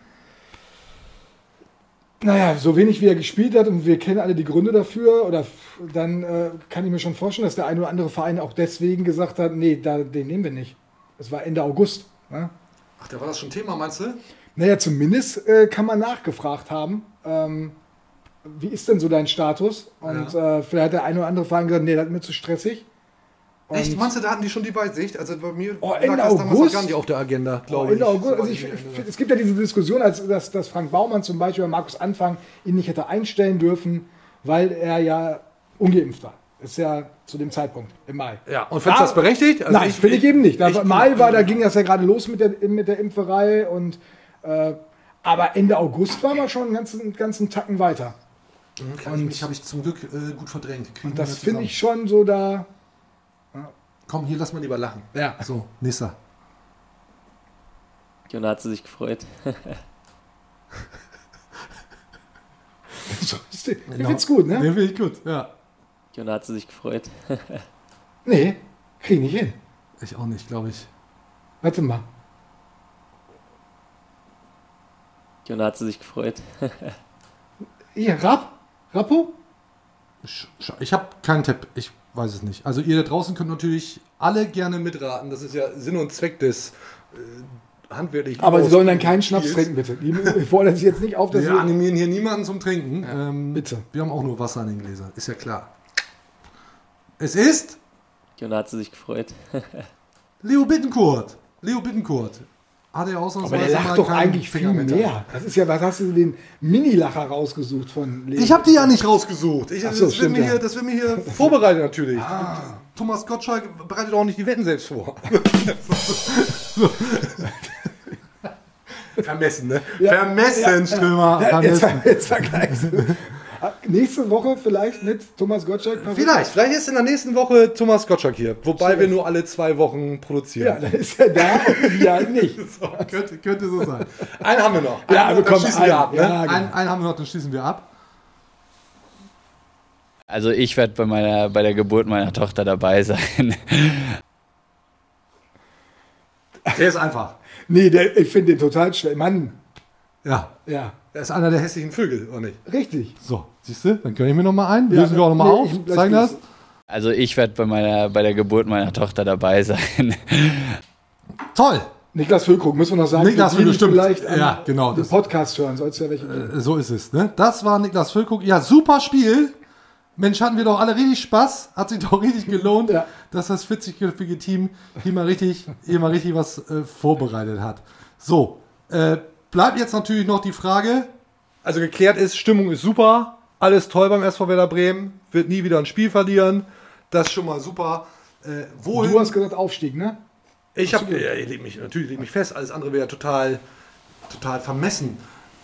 naja, so wenig wie er gespielt hat und wir kennen alle die Gründe dafür, oder dann äh, kann ich mir schon vorstellen, dass der ein oder andere Verein auch deswegen gesagt hat, nee, da, den nehmen wir nicht. Das war Ende August. Ne? Ach, da war das schon Thema, meinst du? Naja, zumindest äh, kann man nachgefragt haben, ähm, wie ist denn so dein Status? Und äh, vielleicht hat der eine oder andere Verein gesagt, nee, das ist mir zu stressig. Und Echt? Meinst du, da hatten die schon die Weitsicht? Also bei mir Oh, lag Ende das damals August? gar nicht auf der Agenda, Oh, glaube ich. Ende August, So also ich, ich, es gibt ja diese Diskussion, als dass, dass Frank Baumann zum Beispiel bei Markus Anfang ihn nicht hätte einstellen dürfen, weil er ja ungeimpft war. Das ist ja zu dem Zeitpunkt im Mai. Ja, und findest du das berechtigt? Also Nein, ich- finde ich eben nicht. Da, ich- Mai war, da ging das ja gerade los mit der, mit der Impferei und äh, aber Ende August war man schon einen ganzen, ganzen Tacken weiter. Kann ich mich, habe ich zum Glück äh, gut verdrängt. Und wir das finde ich schon so da. Komm, hier lass mal lieber lachen. Ja. So, nächster. Und da hat sie sich gefreut. Ich finde es gut, ne? Den finde ich gut, ja. Und da hat sie sich gefreut. Nee, krieg ich nicht hin. Ich auch nicht, glaube ich. Warte mal. Und da hat sie sich gefreut. Hier, Rapp? Rappo? Sch- Ich habe keinen Tipp, ich weiß es nicht. Also ihr da draußen könnt natürlich alle gerne mitraten. Das ist ja Sinn und Zweck des äh, handwerklichen Aber Sie sollen dann keinen Schnaps Spiels. trinken, bitte. Die fordern sich jetzt nicht auf, dass Wir Sie. animieren hier niemanden zum Trinken. ähm, bitte. Wir haben auch nur Wasser in den Gläsern, ist ja klar. Es ist Und da hat sie sich gefreut. Leo Bittencourt. Leo Bittencourt. Hat er ausnahmsweise Aber der lacht doch eigentlich viel mehr. Das ist ja, was hast du den Mini-Lacher rausgesucht von Leo? Ich habe die ja nicht rausgesucht. Ich, so, das, wird mir ja. hier, das wird mir hier vorbereitet natürlich. Thomas Gottschalk bereitet auch nicht die Wetten selbst vor. so. Vermessen, ne? Vermessen, Strömer. Ja, jetzt, Vermessen. ver- jetzt vergleichst du. Nächste Woche vielleicht mit Thomas Gottschalk. Vielleicht, vielleicht ist in der nächsten Woche Thomas Gottschalk hier. Wobei wir nur alle zwei Wochen produzieren. Ja, dann ist er da und wir halt nicht. So, könnte, könnte so sein. Einen haben wir noch. Ja, einen, aber dann komm, schließen wir einen. ab. Ne? Ja, genau. einen, einen haben wir noch, dann schließen wir ab. Also ich werde bei meiner bei der Geburt meiner Tochter dabei sein. Der ist einfach. Nee, der, ich finde den total schnell. Mann, Ja. ja, Der ist einer der hässlichen Vögel, oder nicht? richtig. So, siehst du? Dann gönne ich mir noch mal ein. Ja, Lösen wir auch noch mal nee, auf. Zeigen das. Also ich werde bei meiner bei der Geburt meiner Tochter dabei sein. Toll. Niklas Füllkrug, müssen wir noch sagen. Niklas Füllkrug, stimmt. vielleicht Ja, genau, den das- Podcast hören, soll es ja welche. Äh, So ist es. Ne? Das war Niklas Füllkrug. Ja, super Spiel. Mensch, hatten wir doch alle richtig Spaß. Hat sich doch richtig gelohnt, Ja. dass das 40-köpfige Team hier mal richtig, hier mal richtig was äh, vorbereitet hat. So, äh, bleibt jetzt natürlich noch die Frage. Also geklärt ist, Stimmung ist super. Alles toll beim SV Werder Bremen. Wird nie wieder ein Spiel verlieren. Das ist schon mal super. Äh, wohin- Du hast gesagt Aufstieg, ne? ich habe, ja, ich leg mich, natürlich lege mich fest, alles andere wäre total, total vermessen.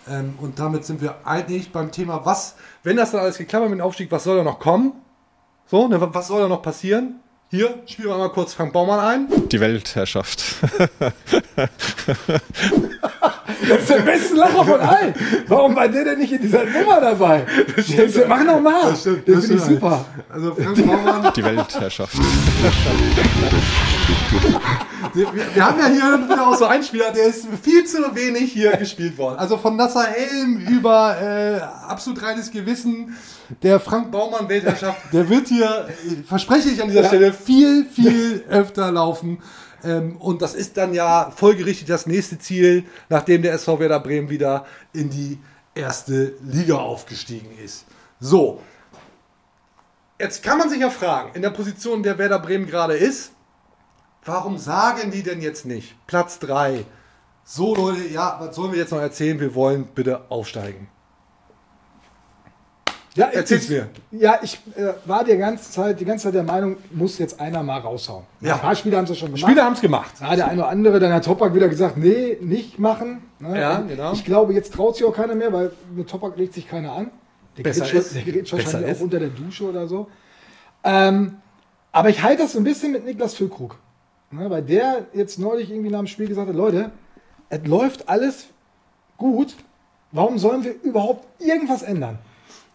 Ähm, und damit sind wir eigentlich beim Thema, was, wenn das dann alles geklappt hat mit dem Aufstieg, was soll da noch kommen? So, ne, was soll da noch passieren? Hier, spielen wir mal kurz Frank Baumann ein. Die Weltherrschaft. Das ist der beste Lacher von allen. Warum war der denn nicht in dieser Nummer dabei? Das Mach noch mal. Das, das finde ich super. Also Frank Baumann, Die Weltherrschaft. wir, wir haben ja hier auch so einen Spieler, der ist viel zu wenig hier gespielt worden. Also von Nasser Elm über äh, absolut reines Gewissen der Frank Baumann Weltherrschaft, der wird hier, äh, verspreche ich an dieser Stelle, viel, viel öfter laufen. Ähm, und das ist dann ja folgerichtig das nächste Ziel, nachdem der SV Werder Bremen wieder in die erste Liga aufgestiegen ist. So. Jetzt kann man sich ja fragen, in der Position, in der Werder Bremen gerade ist, warum sagen die denn jetzt nicht? Platz 3. So, Leute, ja, was sollen wir jetzt noch erzählen? Wir wollen bitte aufsteigen. Ja, Erzähl's ich, mir. Ja, ich äh, war die ganze Zeit, die ganze Zeit der Meinung, muss jetzt einer mal raushauen. Ja. Ein paar Spieler haben es ja schon gemacht. Spieler haben es gemacht. Ja, der eine oder andere, dann hat Topak wieder gesagt, nee, nicht machen. Ne? Ja, Und genau. Ich glaube, jetzt traut sich auch keiner mehr, weil mit Topak legt sich keiner an. Der Besser gerät, ist. der gerät Besser wahrscheinlich ist. auch unter der Dusche oder so. Ähm, aber ich halte das so ein bisschen mit Niklas Füllkrug. Ne, weil der jetzt neulich irgendwie nach dem Spiel gesagt hat, Leute, es läuft alles gut. Warum sollen wir überhaupt irgendwas ändern?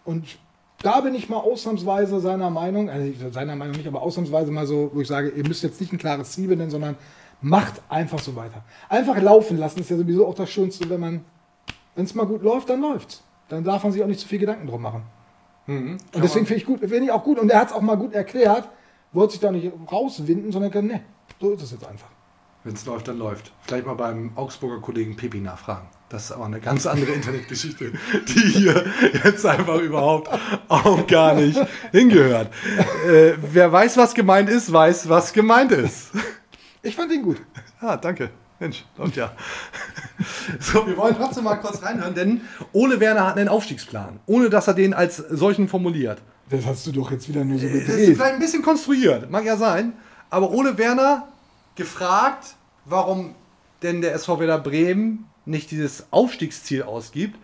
Und da bin ich mal ausnahmsweise seiner Meinung, also seiner Meinung nicht, aber ausnahmsweise mal so, wo ich sage, ihr müsst jetzt nicht ein klares Ziel benennen, sondern macht einfach so weiter. Einfach laufen lassen ist ja sowieso auch das Schönste, wenn man, wenn es mal gut läuft, dann läuft's. Dann darf man sich auch nicht zu viel Gedanken drum machen. Mhm. Und deswegen finde ich gut, finde ich auch gut. Und er hat es auch mal gut erklärt, wollte sich da nicht rauswinden, sondern kann, ne, so ist es jetzt einfach. Wenn es läuft, dann läuft. Vielleicht mal beim Augsburger Kollegen Pepi nachfragen. Das ist aber eine ganz andere Internetgeschichte, die hier jetzt einfach überhaupt auch gar nicht hingehört. Äh, wer weiß, was gemeint ist, weiß, was gemeint ist. Ich fand ihn gut. Ah, danke. Mensch, läuft ja. So, wir wollen trotzdem mal kurz reinhören, denn Ole Werner hat einen Aufstiegsplan, ohne dass er den als solchen formuliert. Das hast du doch jetzt wieder nur so Das ist gedreht. vielleicht ein bisschen konstruiert, mag ja sein. Aber Ole Werner gefragt, warum denn der SV Werder Bremen nicht dieses Aufstiegsziel ausgibt,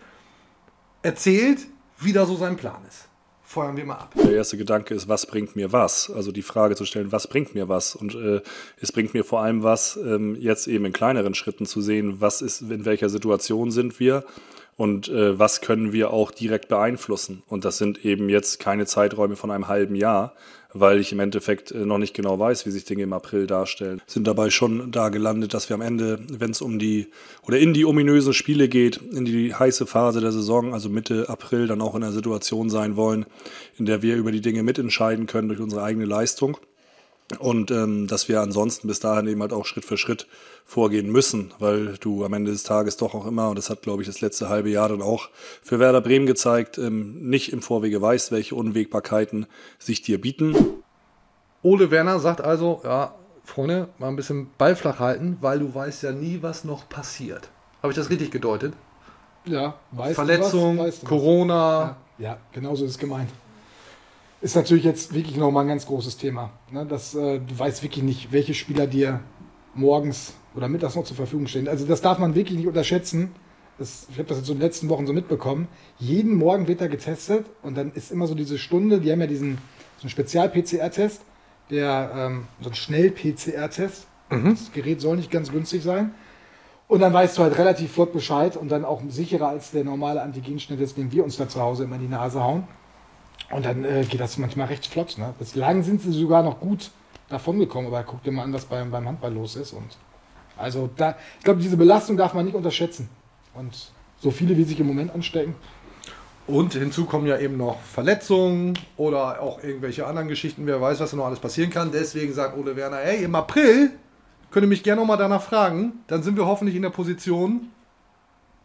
erzählt, wie da so sein Plan ist. Feuern wir mal ab. Der erste Gedanke ist, was bringt mir was? Also die Frage zu stellen, was bringt mir was? Und äh, es bringt mir vor allem was, ähm, jetzt eben in kleineren Schritten zu sehen, was ist, in welcher Situation sind wir und äh, was können wir auch direkt beeinflussen. Und das sind eben jetzt keine Zeiträume von einem halben Jahr, weil ich im Endeffekt äh, noch nicht genau weiß, wie sich Dinge im April darstellen. Sind dabei schon da gelandet, dass wir am Ende, wenn es um die oder in die ominösen Spiele geht, in die heiße Phase der Saison, also Mitte April, dann auch in einer Situation sein wollen, in der wir über die Dinge mitentscheiden können durch unsere eigene Leistung. Und ähm, dass wir ansonsten bis dahin eben halt auch Schritt für Schritt vorgehen müssen, weil du am Ende des Tages doch auch immer, und das hat, glaube ich, das letzte halbe Jahr dann auch für Werder Bremen gezeigt, ähm, nicht im Vorwege weißt, welche Unwägbarkeiten sich dir bieten. Ole Werner sagt also, ja, Freunde, mal ein bisschen Ball flach halten, weil du weißt ja nie, was noch passiert. Habe ich das richtig gedeutet? Ja, weißt Verletzung, du was? Weißt du was? Corona. Ja, genauso ist es gemeint. Ist natürlich jetzt wirklich nochmal ein ganz großes Thema. Ne? Das, äh, du weißt wirklich nicht, welche Spieler dir morgens oder mittags noch zur Verfügung stehen. Also das darf man wirklich nicht unterschätzen. Das, ich habe das jetzt so in den letzten Wochen so mitbekommen. Jeden Morgen wird da getestet und dann ist immer so diese Stunde, die haben ja diesen so einen Spezial-PCR-Test, der ähm, so ein Schnell-PCR-Test. Das Gerät soll nicht ganz günstig sein. Und dann weißt du halt relativ flott Bescheid und dann auch sicherer als der normale Antigenschnitt, den wir uns da zu Hause immer in die Nase hauen. Und dann äh, geht das manchmal recht flott. Ne? Bislang sind sie sogar noch gut davon gekommen, aber guck dir mal an, was beim, beim Handball los ist. Und also da, ich glaube, diese Belastung darf man nicht unterschätzen. Und so viele, wie sich im Moment anstecken. Und hinzu kommen ja eben noch Verletzungen oder auch irgendwelche anderen Geschichten. Wer weiß, was da noch alles passieren kann. Deswegen sagt Ole Werner, hey, im April könnt ihr mich gerne noch mal danach fragen. Dann sind wir hoffentlich in der Position,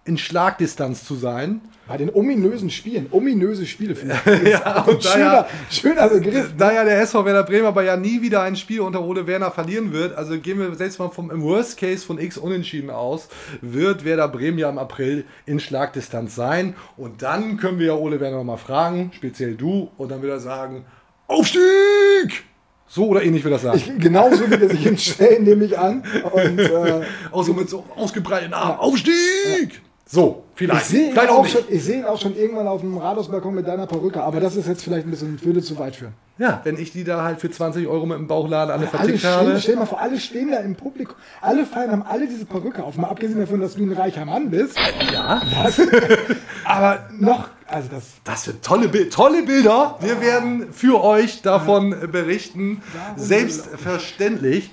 in Schlagdistanz zu sein. Bei den ominösen Spielen, ominöse Spiele finde ich. Ja, und und schöner, daher- schöner Begriff. Da ja der SV Werder Bremen aber ja nie wieder ein Spiel unter Ole Werner verlieren wird, also gehen wir selbst mal vom im Worst Case von X Unentschieden aus, wird Werder Bremen ja im April in Schlagdistanz sein. Und dann können wir ja Ole Werner nochmal fragen, speziell du, und dann wird er sagen, Aufstieg! So oder ähnlich wird er sagen. Ich, genauso wird er sich hinstellen, nehme ich an. Und, äh, Auch so mit so ausgebreiteten Armen. Aufstieg! So, vielleicht. Ich sehe ihn, auch schon- ich sehe ihn auch schon irgendwann auf dem Rathausbalkon mit deiner Perücke, aber das ist jetzt vielleicht ein bisschen, würde zu weit führen. Ja, wenn ich die da halt für 20 Euro mit dem Bauchladen alle Alle vertickt stehen, habe. stell dir mal vor, alle stehen da im Publikum. Alle feiern, haben alle diese Perücke auf. Mal abgesehen davon, dass du ein reicher Mann bist. Ja. Das, aber noch, also das. Das sind tolle, tolle Bilder. Wir werden für euch davon berichten. Selbstverständlich.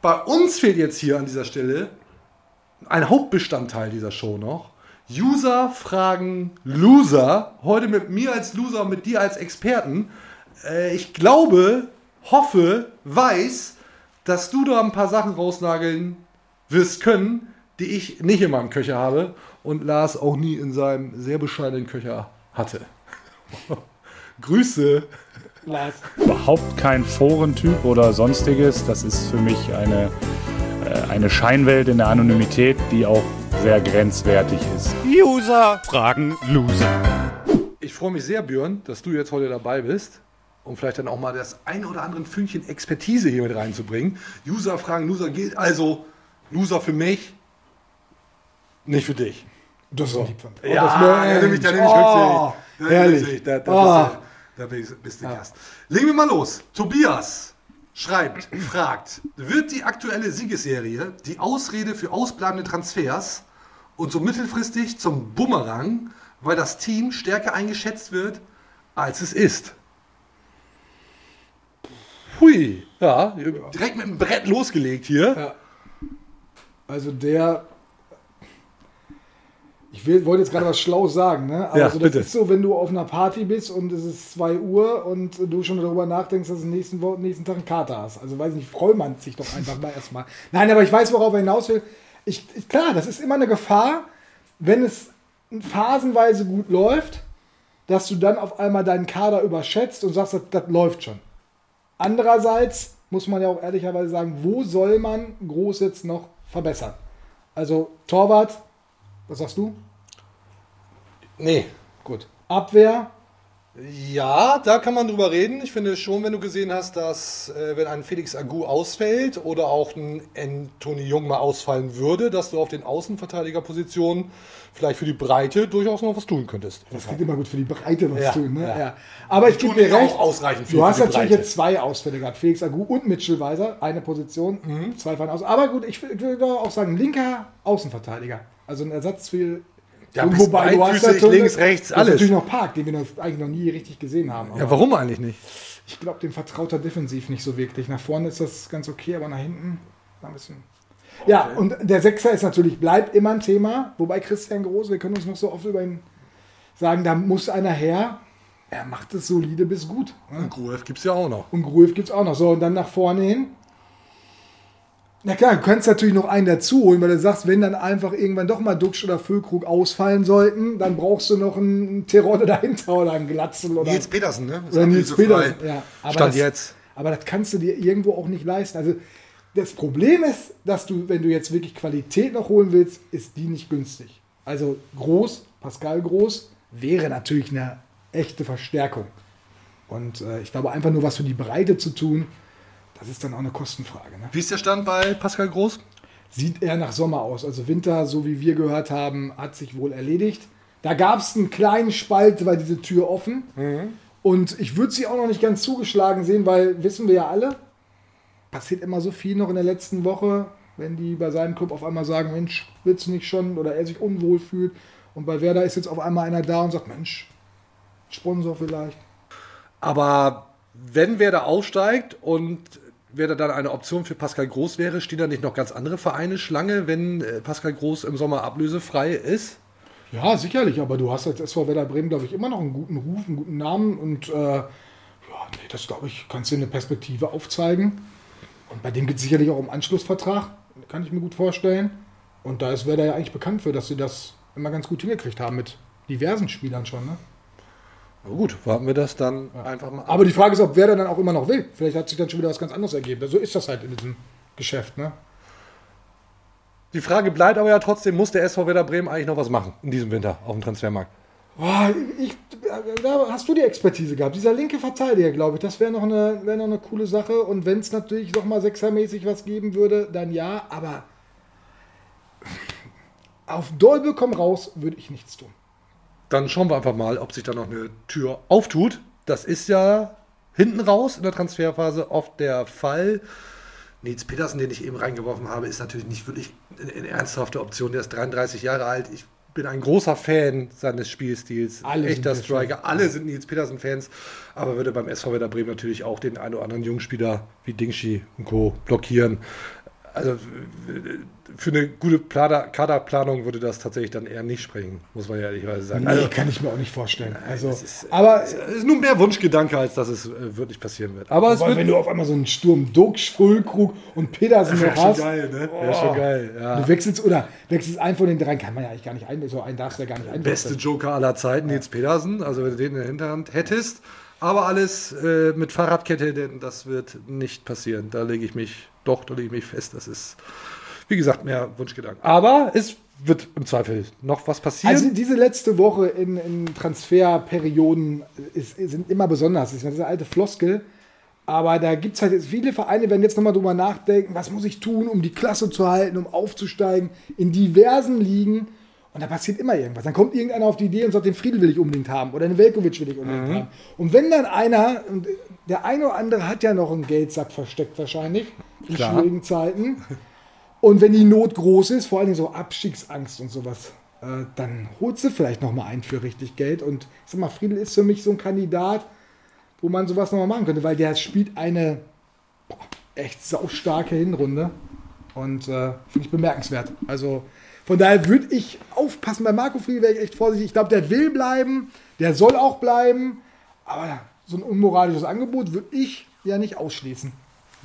Bei uns fehlt jetzt hier an dieser Stelle ein Hauptbestandteil dieser Show noch. User fragen Loser. Heute mit mir als Loser und mit dir als Experten. Äh, ich glaube, hoffe, weiß, dass du da ein paar Sachen rausnageln wirst können, die ich nicht in meinem Köcher habe und Lars auch nie in seinem sehr bescheidenen Köcher hatte. Grüße. Lars. Überhaupt kein Forentyp oder sonstiges. Das ist für mich eine, eine Scheinwelt in der Anonymität, die auch sehr grenzwertig ist. User fragen Loser. Ich freue mich sehr, Björn, dass du jetzt heute dabei bist, um vielleicht dann auch mal das ein oder andere Fünkchen Expertise hier mit reinzubringen. User fragen Loser gilt also Loser für mich, nicht für dich. Das ist So. lieb von dir. Ja, Oh, das da nehme ich da nehme ich Oh, Rücksicht. Da herrlich. Da, da, Oh. bist du, da bist, bist du Gast. Legen wir mal los. Tobias schreibt, fragt, wird die aktuelle Siegesserie die Ausrede für ausbleibende Transfers und so mittelfristig zum Bumerang, weil das Team stärker eingeschätzt wird, als es ist? Hui, ja, direkt mit dem Brett losgelegt hier. Ja. Also der. Ich will, wollte jetzt gerade was Schlaues sagen, ne? Aber Ja, so, das bitte. ist so, wenn du auf einer Party bist und es ist 2 Uhr und du schon darüber nachdenkst, dass du nächsten, nächsten Tag einen Kater hast. Also weiß nicht, freut man sich doch einfach mal erstmal. Nein, aber ich weiß, worauf er hinaus will. Ich- klar, das ist immer eine Gefahr, wenn es phasenweise gut läuft, dass du dann auf einmal deinen Kader überschätzt und sagst, das, das läuft schon. Andererseits muss man ja auch ehrlicherweise sagen, wo soll man groß jetzt noch verbessern? Also Torwart, was sagst du? Nee. Gut. Abwehr, Ja, da kann man drüber reden. Ich finde schon, wenn du gesehen hast, dass äh, wenn ein Felix Agu ausfällt oder auch ein Anthony Jung mal ausfallen würde, dass du auf den Außenverteidigerpositionen vielleicht für die Breite durchaus noch was tun könntest. das geht immer gut für die Breite was Ja, tun. Ne? ja. Ja. Aber ich gebe dir auch recht. ausreichend viel du hast natürlich jetzt zwei Ausfälle gehabt. Felix Agu und Mitchell Weiser. Eine Position, Mhm. zwei fallen aus. Aber gut, ich würde auch sagen, linker Außenverteidiger. Also ein Ersatz für. Ja, links, rechts, du hast alles. natürlich noch Park, den wir noch, eigentlich noch nie richtig gesehen haben. Ja, warum eigentlich nicht? Ich glaube, dem vertraut er defensiv nicht so wirklich. Nach vorne ist das ganz okay, aber nach hinten ein bisschen. Ja, und der Sechser ist natürlich, bleibt immer ein Thema. Wobei Christian Groß, wir können uns noch so oft über ihn sagen, da muss einer her. Er macht es solide bis gut. ne? Und Gruev gibt es ja auch noch. Und Gruev gibt es auch noch. So, und dann nach vorne hin. Na klar, du kannst natürlich noch einen dazu holen, weil du sagst, wenn dann einfach irgendwann doch mal Duxch oder Füllkrug ausfallen sollten, dann brauchst du noch einen Terodde dahinter oder einen Glatzel oder Nils Petersen, ne? Oder Nils. Petersen, ja. Aber Stand das, jetzt. Aber das kannst du dir irgendwo auch nicht leisten. Also das Problem ist, dass du, wenn du jetzt wirklich Qualität noch holen willst, ist die nicht günstig. Also Groß, Pascal Groß, wäre natürlich eine echte Verstärkung. Und äh, ich glaube, einfach nur was für die Breite zu tun, das ist dann auch eine Kostenfrage. Ne? Wie ist der Stand bei Pascal Groß? Sieht eher nach Sommer aus. Also Winter, so wie wir gehört haben, hat sich wohl erledigt. Da gab es einen kleinen Spalt, weil diese Tür offen. Und ich würde sie auch noch nicht ganz zugeschlagen sehen, weil wissen wir ja alle, passiert immer so viel noch in der letzten Woche, wenn die bei seinem Club auf einmal sagen, Mensch, willst du nicht schon oder er sich unwohl fühlt. Und bei Werder ist jetzt auf einmal einer da und sagt, Mensch, Sponsor vielleicht. Aber wenn Werder aufsteigt und Werder dann eine Option für Pascal Groß wäre, stehen da nicht noch ganz andere Vereine Schlange, wenn äh, Pascal Groß im Sommer ablösefrei ist? Ja, sicherlich, aber du hast als SV Werder Bremen, glaube ich, immer noch einen guten Ruf, einen guten Namen und äh, ja, nee, das glaube ich, kannst du eine Perspektive aufzeigen. Und bei dem geht es sicherlich auch um Anschlussvertrag, kann ich mir gut vorstellen. Und da ist Werder ja eigentlich bekannt für, dass sie das immer ganz gut hingekriegt haben mit diversen Spielern schon. Ne? Na gut, warten wir das dann einfach mal ab. Aber die Frage ist, ob Werder dann auch immer noch will. Vielleicht hat sich dann schon wieder was ganz anderes ergeben. So ist das halt in diesem Geschäft. Ne? Die Frage bleibt aber ja trotzdem, muss der SV Werder Bremen eigentlich noch was machen in diesem Winter auf dem Transfermarkt? Boah, ich, da hast du die Expertise gehabt. Dieser linke Verteidiger, glaube ich, das wäre noch, eine, wär noch eine coole Sache. Und wenn es natürlich noch mal sechsermäßig was geben würde, dann ja. Aber auf Dolbe komm raus, würde ich nichts tun. Dann schauen wir einfach mal, ob sich da noch eine Tür auftut. Das ist ja hinten raus in der Transferphase oft der Fall. Nils Petersen, den ich eben reingeworfen habe, ist natürlich nicht wirklich eine, ernsthafte Option. Der ist 33 Jahre alt. Ich bin ein großer Fan seines Spielstils. Alle Echter Striker. Alle sind Nils Petersen-Fans. Aber würde beim SV Werder Bremen natürlich auch den einen oder anderen Jungspieler wie Dingshi und Co. blockieren. Also für eine gute Kaderplanung würde das tatsächlich dann eher nicht sprechen, muss man ja ehrlicherweise sagen. Nee, Also, kann ich mir auch nicht vorstellen. Also, ist- aber es ist nur mehr Wunschgedanke, als dass es äh, wirklich passieren wird. Aber es aber wird wenn du auf einmal so einen Sturm Duxch, Füllkrug und Petersen Wär noch hast. geil, ne? Oh. schon geil, ja. Du wechselst oder wechselst einen von den dreien, kann man ja eigentlich gar nicht ein, so einen darfst du ja gar nicht beste einwechseln. Joker aller Zeiten, Nils Petersen, also wenn du den in der Hinterhand hättest. Aber alles äh, mit Fahrradkette, denn das wird nicht passieren. Da lege ich mich, doch, da lege ich mich fest. Das ist, wie gesagt, mehr Wunschgedanken. Aber es wird im Zweifel noch was passieren. Also diese letzte Woche in, in Transferperioden ist, sind immer besonders. Das ist eine alte Floskel. Aber da gibt es halt jetzt viele Vereine, werden jetzt nochmal drüber nachdenken, was muss ich tun, um die Klasse zu halten, um aufzusteigen, in diversen Ligen. Und da passiert immer irgendwas. Dann kommt irgendeiner auf die Idee und sagt, den Friedel will ich unbedingt haben oder den Velkovic will ich unbedingt Mhm. haben. Und wenn dann einer, der eine oder andere hat ja noch einen Geldsack versteckt wahrscheinlich, in Klar. schwierigen Zeiten. Und wenn die Not groß ist, vor allem so Abstiegsangst und sowas, äh, dann holt sie vielleicht nochmal ein für richtig Geld. Und ich sag mal, Friedel ist für mich so ein Kandidat, wo man sowas nochmal machen könnte, weil der spielt eine boah, echt saustarke Hinrunde. Und äh, finde ich bemerkenswert. Also von daher würde ich aufpassen. Bei Marco Friedel wäre ich echt vorsichtig. Ich glaube, der will bleiben, der soll auch bleiben. Aber so ein unmoralisches Angebot würde ich ja nicht ausschließen.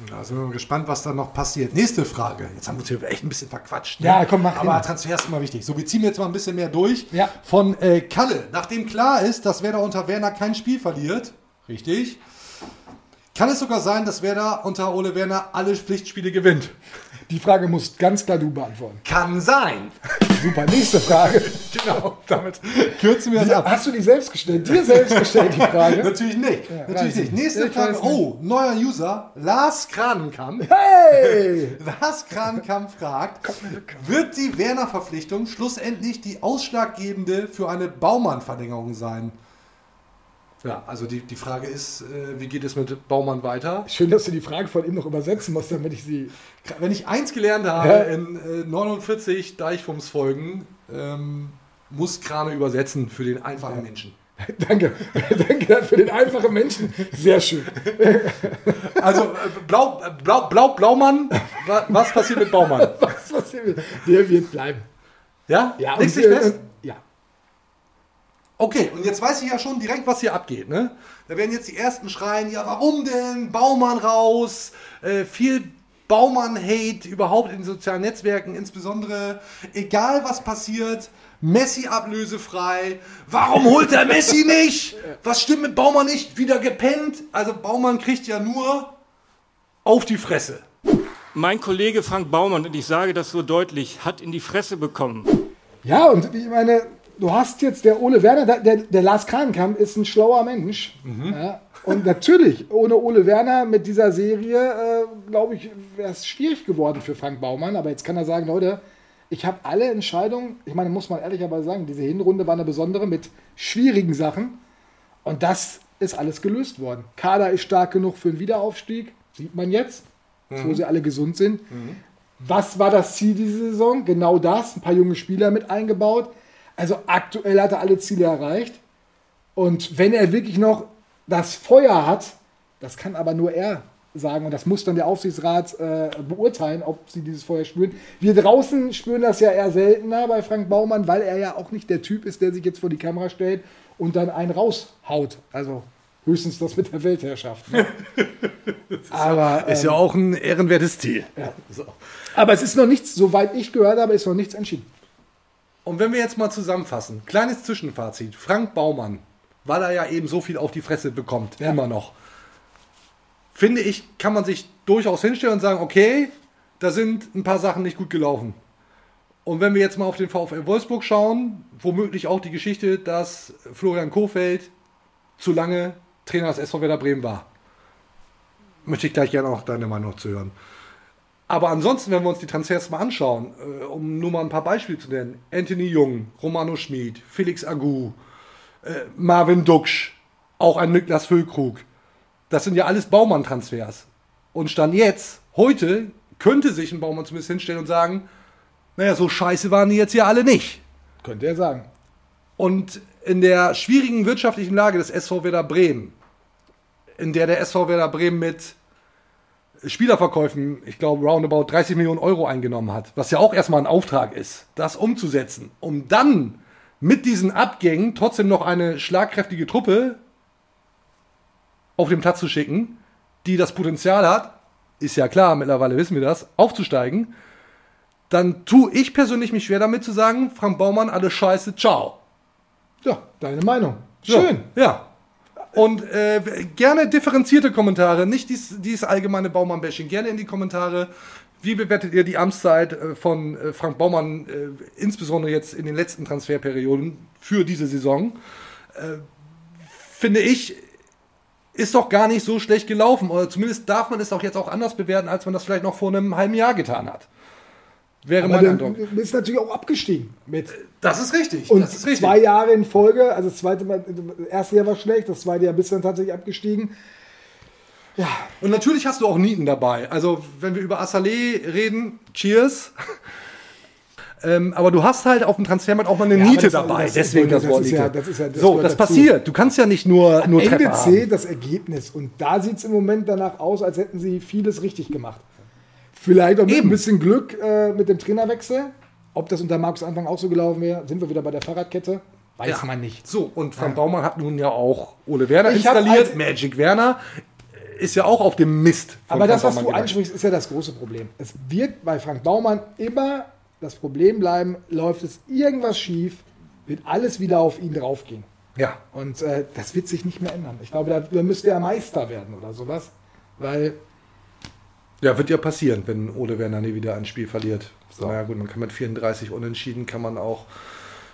Ja, sind wir mal gespannt, was da noch passiert. Nächste Frage. Jetzt haben wir uns hier echt ein bisschen verquatscht. ne? Ja, komm, mach Aber hin. Transfer ist immer wichtig. So, wir ziehen jetzt mal ein bisschen mehr durch. Ja. Von äh, Kalle. Nachdem klar ist, dass Werder unter Werner kein Spiel verliert, richtig, kann es sogar sein, dass Werder unter Ole Werner alle Pflichtspiele gewinnt. Die Frage musst ganz klar du beantworten. Kann sein. Super, nächste Frage. Genau, damit kürzen wir das Die, ab. hast du die selbst gestellt? Dir selbst gestellt, die Frage? Natürlich nicht. Ja, Natürlich nicht. ich. Nächste Ich Frage. Oh, neuer User. Lars Kranenkamp. Hey! Lars Kranenkamp fragt, wird die Werner-Verpflichtung schlussendlich die ausschlaggebende für eine Baumann-Verlängerung sein? Ja, also die, die Frage ist, äh, wie geht es mit Baumann weiter? Schön, dass du die Frage von ihm noch übersetzen musst, damit ich sie. Wenn ich eins gelernt habe Ja. in äh, 49 Deichfums-Folgen, ähm, muss Krane übersetzen für den einfachen Menschen. Danke. Danke für den einfachen Menschen. Sehr schön. Also äh, Blau, äh, Blau, Blau, Blaumann, wa- was passiert mit Baumann? Was passiert? Der wird bleiben. Ja? Ja, Legst dich fest? Okay, und jetzt weiß ich ja schon direkt, was hier abgeht. Ne? Da werden jetzt die ersten schreien, ja, warum denn? Baumann raus, äh, viel Baumann-Hate überhaupt in den sozialen Netzwerken, insbesondere, egal was passiert, Messi ablösefrei. Warum holt der Messi nicht? Was stimmt mit Baumann nicht? Wieder gepennt? Also Baumann kriegt ja nur auf die Fresse. Mein Kollege Frank Baumann, und ich sage das so deutlich, hat in die Fresse bekommen. Ja, und ich meine, du hast jetzt der Ole Werner, der, der, der Lars Kranenkamp ist ein schlauer Mensch. Ja, und natürlich, ohne Ole Werner mit dieser Serie, äh, glaube ich, wäre es schwierig geworden für Frank Baumann. Aber jetzt kann er sagen, Leute, ich habe alle Entscheidungen, ich meine, muss man ehrlicherweise sagen, diese Hinrunde war eine besondere mit schwierigen Sachen. Und das ist alles gelöst worden. Kader ist stark genug für einen Wiederaufstieg, sieht man jetzt, wo Mhm. sie alle gesund sind. Was war das Ziel diese Saison? Genau das, ein paar junge Spieler mit eingebaut. Also aktuell hat er alle Ziele erreicht. Und wenn er wirklich noch das Feuer hat, das kann aber nur er sagen und das muss dann der Aufsichtsrat äh, beurteilen, ob sie dieses Feuer spüren. Wir draußen spüren das ja eher seltener bei Frank Baumann, weil er ja auch nicht der Typ ist, der sich jetzt vor die Kamera stellt und dann einen raushaut. Also höchstens das mit der Weltherrschaft. Ne? aber, Ist ja ähm, auch ein ehrenwertes Ziel. Ja. Aber es ist noch nichts, soweit ich gehört habe, ist noch nichts entschieden. Und wenn wir jetzt mal zusammenfassen, kleines Zwischenfazit. Frank Baumann, weil er ja eben so viel auf die Fresse bekommt, immer noch, finde ich, kann man sich durchaus hinstellen und sagen, okay, da sind ein paar Sachen nicht gut gelaufen. Und wenn wir jetzt mal auf den VfL Wolfsburg schauen, womöglich auch die Geschichte, dass Florian Kohfeldt zu lange Trainer des SV Werder Bremen war. Möchte ich gleich gerne auch deine Meinung zu hören. Aber ansonsten, wenn wir uns die Transfers mal anschauen, äh, um nur mal ein paar Beispiele zu nennen: Anthony Jung, Romano Schmid, Felix Agu, äh, Marvin Duksch, auch ein Niklas Füllkrug. Das sind ja alles Baumann-Transfers. Und Stand jetzt, heute, könnte sich ein Baumann zumindest hinstellen und sagen: Naja, so scheiße waren die jetzt ja alle nicht. Könnte er sagen. Und in der schwierigen wirtschaftlichen Lage des SV Werder Bremen, in der der SV Werder Bremen mit Spielerverkäufen, ich glaube, roundabout 30 Millionen Euro eingenommen hat, was ja auch erstmal ein Auftrag ist, das umzusetzen, um dann mit diesen Abgängen trotzdem noch eine schlagkräftige Truppe auf den Platz zu schicken, die das Potenzial hat, ist ja klar, mittlerweile wissen wir das, aufzusteigen, dann tue ich persönlich mich schwer damit zu sagen, Frank Baumann, alles scheiße, ciao. Ja, deine Meinung. Schön. Ja. Und äh, gerne differenzierte Kommentare, nicht dies, dies allgemeine Baumann-Bashing. Gerne in die Kommentare. Wie bewertet ihr die Amtszeit äh, von äh, Frank Baumann, äh, insbesondere jetzt in den letzten Transferperioden für diese Saison? Äh, finde ich, ist doch gar nicht so schlecht gelaufen. Oder zumindest darf man es auch jetzt auch anders bewerten, als man das vielleicht noch vor einem halben Jahr getan hat. Wäre Aber mein Eindruck. ist natürlich auch abgestiegen mit. Das ist richtig. Und das ist richtig. zwei Jahre in Folge, also das zweite Mal, das erste Jahr war schlecht, das zweite Jahr bist du dann tatsächlich abgestiegen. Ja. Und natürlich hast du auch Nieten dabei. Also, wenn wir über Assalé reden, cheers. ähm, aber du hast halt auf dem Transfermarkt auch mal eine Ja, Niete das- dabei. das- Deswegen das, das Wort ist ja- Niete. das ist ja- das so, das dazu. passiert. Du kannst ja nicht nur, Am nur Ende zählt das Ergebnis und da sieht es im Moment danach aus, als hätten sie vieles richtig gemacht. Vielleicht auch mit ein bisschen Glück äh, mit dem Trainerwechsel. Ob das unter Markus Anfang auch so gelaufen wäre, sind wir wieder bei der Fahrradkette. Weiß Ja. man nicht. So, und Frank Baumann hat nun ja auch Ole Werner Ich installiert. Magic Werner ist ja auch auf dem Mist. Aber das, was du ansprichst, ist ja das große Problem. Es wird bei Frank Baumann immer das Problem bleiben, läuft es irgendwas schief, wird alles wieder auf ihn draufgehen. Ja. Und äh, das wird sich nicht mehr ändern. Ich glaube, da, da müsste er Meister werden oder sowas. Weil Ja, wird ja passieren, wenn Ole Werner nie wieder ein Spiel verliert. So. Naja gut, man kann mit 34 Unentschieden kann man auch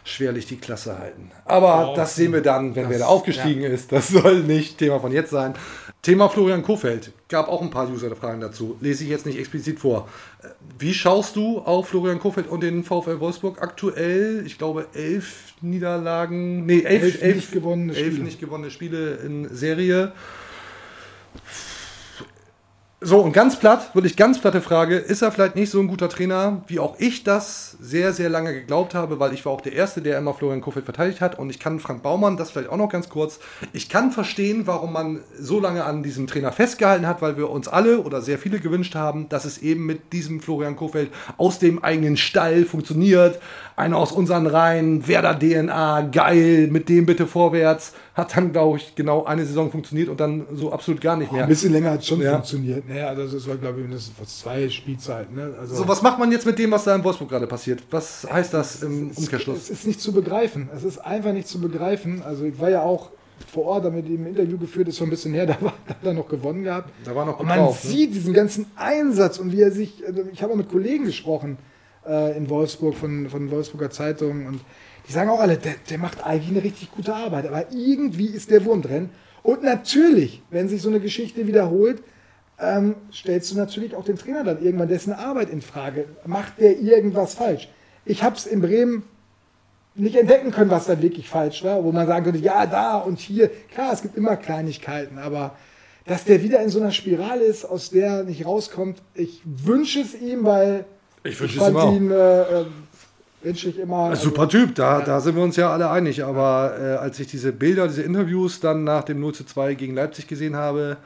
schwerlich die Klasse halten. Aber Oh, das sehen wir dann, wenn das- wer da aufgestiegen ja. ist. Das soll nicht Thema von jetzt sein. Thema Florian Kofeld. Gab auch ein paar User-Fragen dazu. Lese ich jetzt nicht explizit vor. Äh, Wie schaust du auf Florian Kofeld und den VfL Wolfsburg aktuell? Ich glaube, elf Niederlagen, nee, elf, Elf elf, nicht gewonnene elf Spiele. nicht gewonnene Spiele in Serie. So, und ganz platt, wirklich ganz platte Frage, ist er vielleicht nicht so ein guter Trainer, wie auch ich das sehr, sehr lange geglaubt habe, weil ich war auch der Erste, der immer Florian Kofeld verteidigt hat. Und ich kann Frank Baumann, das vielleicht auch noch ganz kurz, ich kann verstehen, warum man so lange an diesem Trainer festgehalten hat, weil wir uns alle oder sehr viele gewünscht haben, dass es eben mit diesem Florian Kofeld aus dem eigenen Stall funktioniert, einer aus unseren Reihen, Werder DNA, geil, mit dem bitte vorwärts, hat dann, glaube ich, genau eine Saison funktioniert und dann so absolut gar nicht mehr. ein bisschen länger hat es schon Ja. funktioniert. Naja, also das war, glaube ich, das war zwei Spielzeiten. Ne? Also, So, was macht man jetzt mit dem, was da in Wolfsburg gerade passiert? Was heißt das im Umkehrschluss? Es ist nicht zu begreifen. Es ist einfach nicht zu begreifen. Also ich war ja auch vor Ort, damit ihm ein Interview geführt ist, schon ein bisschen her, da, war, hat er noch gewonnen gehabt. Da war noch Und man drauf, ne? sieht diesen ganzen Einsatz und wie er sich, also ich habe auch mit Kollegen gesprochen äh, in Wolfsburg von, von Wolfsburger Zeitungen und die sagen auch alle, der, der macht eigentlich eine richtig gute Arbeit, aber irgendwie ist der Wurm drin. Und natürlich, wenn sich so eine Geschichte wiederholt, ähm, stellst du natürlich auch den Trainer dann irgendwann dessen Arbeit in Frage. Macht der irgendwas falsch? Ich habe es in Bremen nicht entdecken können, was da wirklich falsch war, wo man sagen könnte, ja, da und hier. Klar, es gibt immer Kleinigkeiten, aber dass der wieder in so einer Spirale ist, aus der er nicht rauskommt, ich wünsche es ihm, weil Ich wünsche es fand ihm auch. ihn äh, äh, menschlich immer. Ein Super Typ, da, da sind wir uns ja alle einig. Aber äh, als ich diese Bilder, diese Interviews dann nach dem 0 zu 2 gegen Leipzig gesehen habe,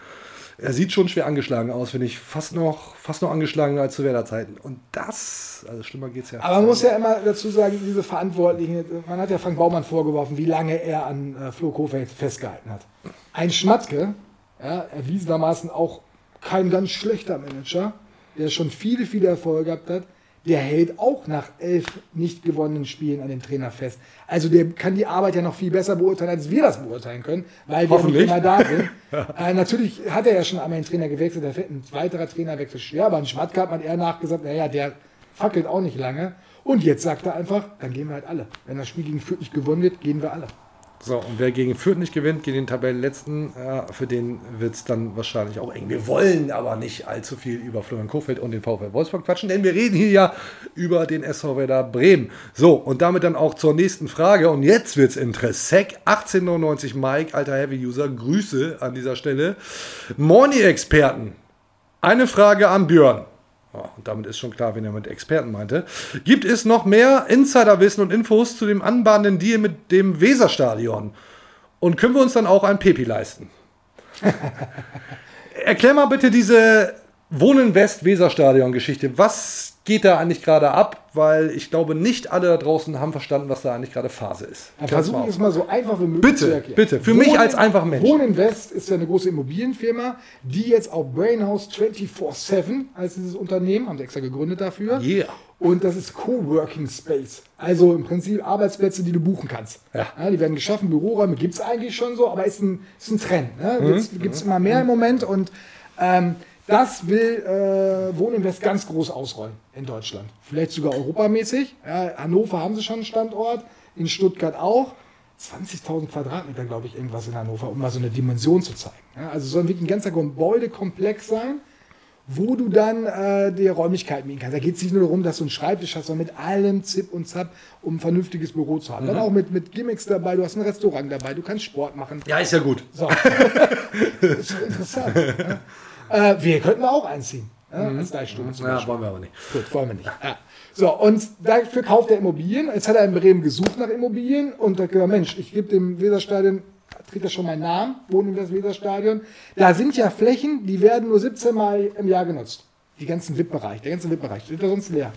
er sieht schon schwer angeschlagen aus, finde ich. Fast noch, fast noch angeschlagen als zu Werder-Zeiten. Und das, also schlimmer geht's ja. Aber man muss ja immer dazu sagen, diese Verantwortlichen, man hat ja Frank Baumann vorgeworfen, wie lange er an äh, Flo Kofeld festgehalten hat. Ein Schmatke, ja, erwiesenermaßen auch kein ganz schlechter Manager, der schon viele, viele Erfolge gehabt hat, der hält auch nach elf nicht gewonnenen Spielen an dem Trainer fest. Also der kann die Arbeit ja noch viel besser beurteilen, als wir das beurteilen können, weil wir nicht immer da sind. äh, natürlich hat er ja schon einmal den Trainer gewechselt, da fällt ein weiterer Trainerwechsel schwer, aber ein Schmatke hat man eher nachgesagt, naja, der fackelt auch nicht lange. Und jetzt sagt er einfach, dann gehen wir halt alle. Wenn das Spiel gegen Fürth nicht gewonnen wird, gehen wir alle. So, und wer gegen Fürth nicht gewinnt, gegen den Tabellenletzten, ja, für den wird es dann wahrscheinlich auch eng. Wir wollen aber nicht allzu viel über Florian Kofeld und den VfL Wolfsburg quatschen, denn wir reden hier ja über den SV Werder Bremen. So, und damit dann auch zur nächsten Frage. Und jetzt wird's interessant. 1899 Mike, alter Heavy-User, Grüße an dieser Stelle. Morni-Experten. Eine Frage an Björn. Und damit ist schon klar, wen er mit Experten meinte. Gibt es noch mehr Insiderwissen und Infos zu dem anbahnenden Deal mit dem Weserstadion? Und können wir uns dann auch ein Pepi leisten? Erklär mal bitte diese Wohnen West Weserstadion Geschichte. Was geht da eigentlich gerade ab? Weil ich glaube, nicht alle da draußen haben verstanden, was da eigentlich gerade Phase ist. Dann Klär's versuche mal ich auf. es mal so einfach wie möglich Bitte, zu erklären. bitte. Für mich als einfacher Mensch. Wohnen West ist ja eine große Immobilienfirma, die jetzt auch Brainhouse 24-7 als dieses Unternehmen, haben sie extra gegründet dafür. Yeah. Und das ist Coworking Space. Also im Prinzip Arbeitsplätze, die du buchen kannst. Ja. die werden geschaffen, Büroräume gibt es eigentlich schon so, aber ist ein, ist ein Trend. Ne? Mhm. Gibt es immer mehr im Moment und ähm, das will äh, Wohninvest ganz groß ausrollen in Deutschland. Vielleicht sogar europamäßig. Ja, Hannover haben sie schon einen Standort, in Stuttgart auch. 20.000 Quadratmeter, glaube ich, irgendwas in Hannover, um mal so eine Dimension zu zeigen. Ja, also soll wirklich ein ganzer Gebäudekomplex sein, wo du dann äh, die Räumlichkeiten mieten kannst. Da geht es nicht nur darum, dass du einen Schreibtisch hast, sondern mit allem Zip und Zap, um ein vernünftiges Büro zu haben. Mhm. Dann auch mit, mit Gimmicks dabei, du hast ein Restaurant dabei, du kannst Sport machen. Ja, ist ja gut. So. das ist interessant. ja. Äh, wir könnten auch einziehen. Ja, als Deichstube zum Ja, wollen wir aber nicht. Gut, wollen wir nicht. Ja. So, und dafür kauft er Immobilien. Jetzt hat er in Bremen gesucht nach Immobilien und hat gesagt, Mensch, ich gebe dem Weserstadion, trägt das schon meinen Namen, wohnen in das Weserstadion. Da sind ja Flächen, die werden nur 17 Mal im Jahr genutzt. Die ganzen VIP-Bereich, der ganze VIP-Bereich steht da sonst leer.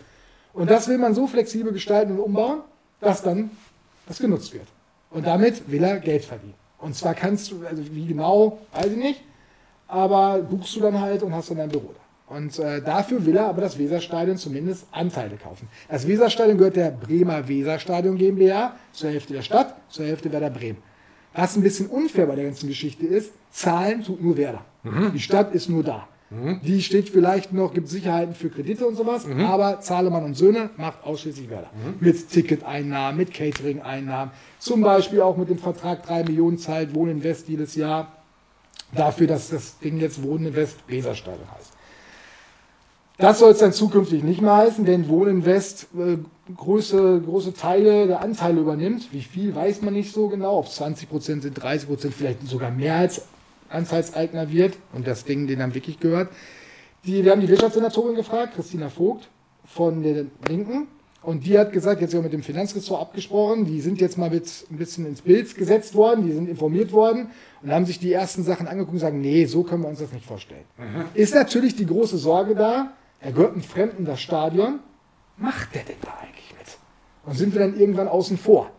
Und das will man so flexibel gestalten und umbauen, dass dann das genutzt wird. Und damit will er Geld verdienen. Und zwar kannst du, also wie genau, weiß ich nicht, aber buchst du dann halt und hast dann dein Büro da. Und äh, dafür will er aber das Weserstadion zumindest Anteile kaufen. Das Weserstadion gehört der Bremer Weserstadion GmbH, zur Hälfte der Stadt, zur Hälfte Werder Bremen. Was ein bisschen unfair bei der ganzen Geschichte ist, zahlen tut nur Werder. Mhm. Die Stadt ist nur da. Die steht vielleicht noch, gibt Sicherheiten für Kredite und sowas, Mhm. aber Zahlemann und Söhne macht ausschließlich Werder. Mit Ticketeinnahmen, mit Catering-Einnahmen, zum Beispiel auch mit dem Vertrag 3 Millionen zahlt Wohnen West jedes Jahr dafür, dass das Ding jetzt Wohnen West Weserstadion heißt. Das soll es dann zukünftig nicht mehr heißen, denn Wohnen West äh, große, große Teile der Anteile übernimmt. Wie viel weiß man nicht so genau, ob es 20% sind, 30%, vielleicht sogar mehr als Anteilseigner wird und das Ding denen dann wirklich gehört. Die, wir haben die Wirtschaftssenatorin gefragt, Christina Vogt von der Linken. Und die hat gesagt, jetzt haben wir mit dem Finanzressort abgesprochen, die sind jetzt mal mit ein bisschen ins Bild gesetzt worden, die sind informiert worden und haben sich die ersten Sachen angeguckt und sagen, nee, so können wir uns das nicht vorstellen. Ist natürlich die große Sorge da, er gehört einem Fremden das Stadion, macht der denn da eigentlich mit? Und sind wir dann irgendwann außen vor?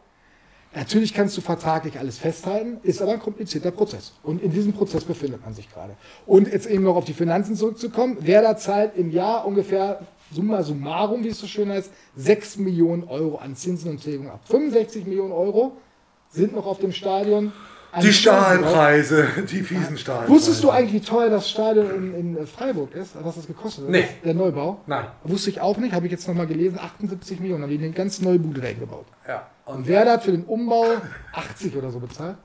Natürlich kannst du vertraglich alles festhalten, ist aber ein komplizierter Prozess. Und in diesem Prozess befindet man sich gerade. Und jetzt eben noch auf die Finanzen zurückzukommen. Werder zahlt im Jahr ungefähr, summa summarum, wie es so schön heißt, 6 Millionen Euro an Zinsen und Tilgung ab. 65 Millionen Euro sind noch auf dem Stadion. Die. Stahlpreise, die fiesen Stahlpreise. Wusstest du eigentlich, wie teuer das Stadion in, in Freiburg ist? Was das gekostet hat? Nee. Der Neubau? Nein. Wusste ich auch nicht, habe ich jetzt nochmal gelesen. 78 Millionen, haben die eine ganz neue Bude da gebaut. Ja. Und Werder hat für den Umbau 80 oder so bezahlt.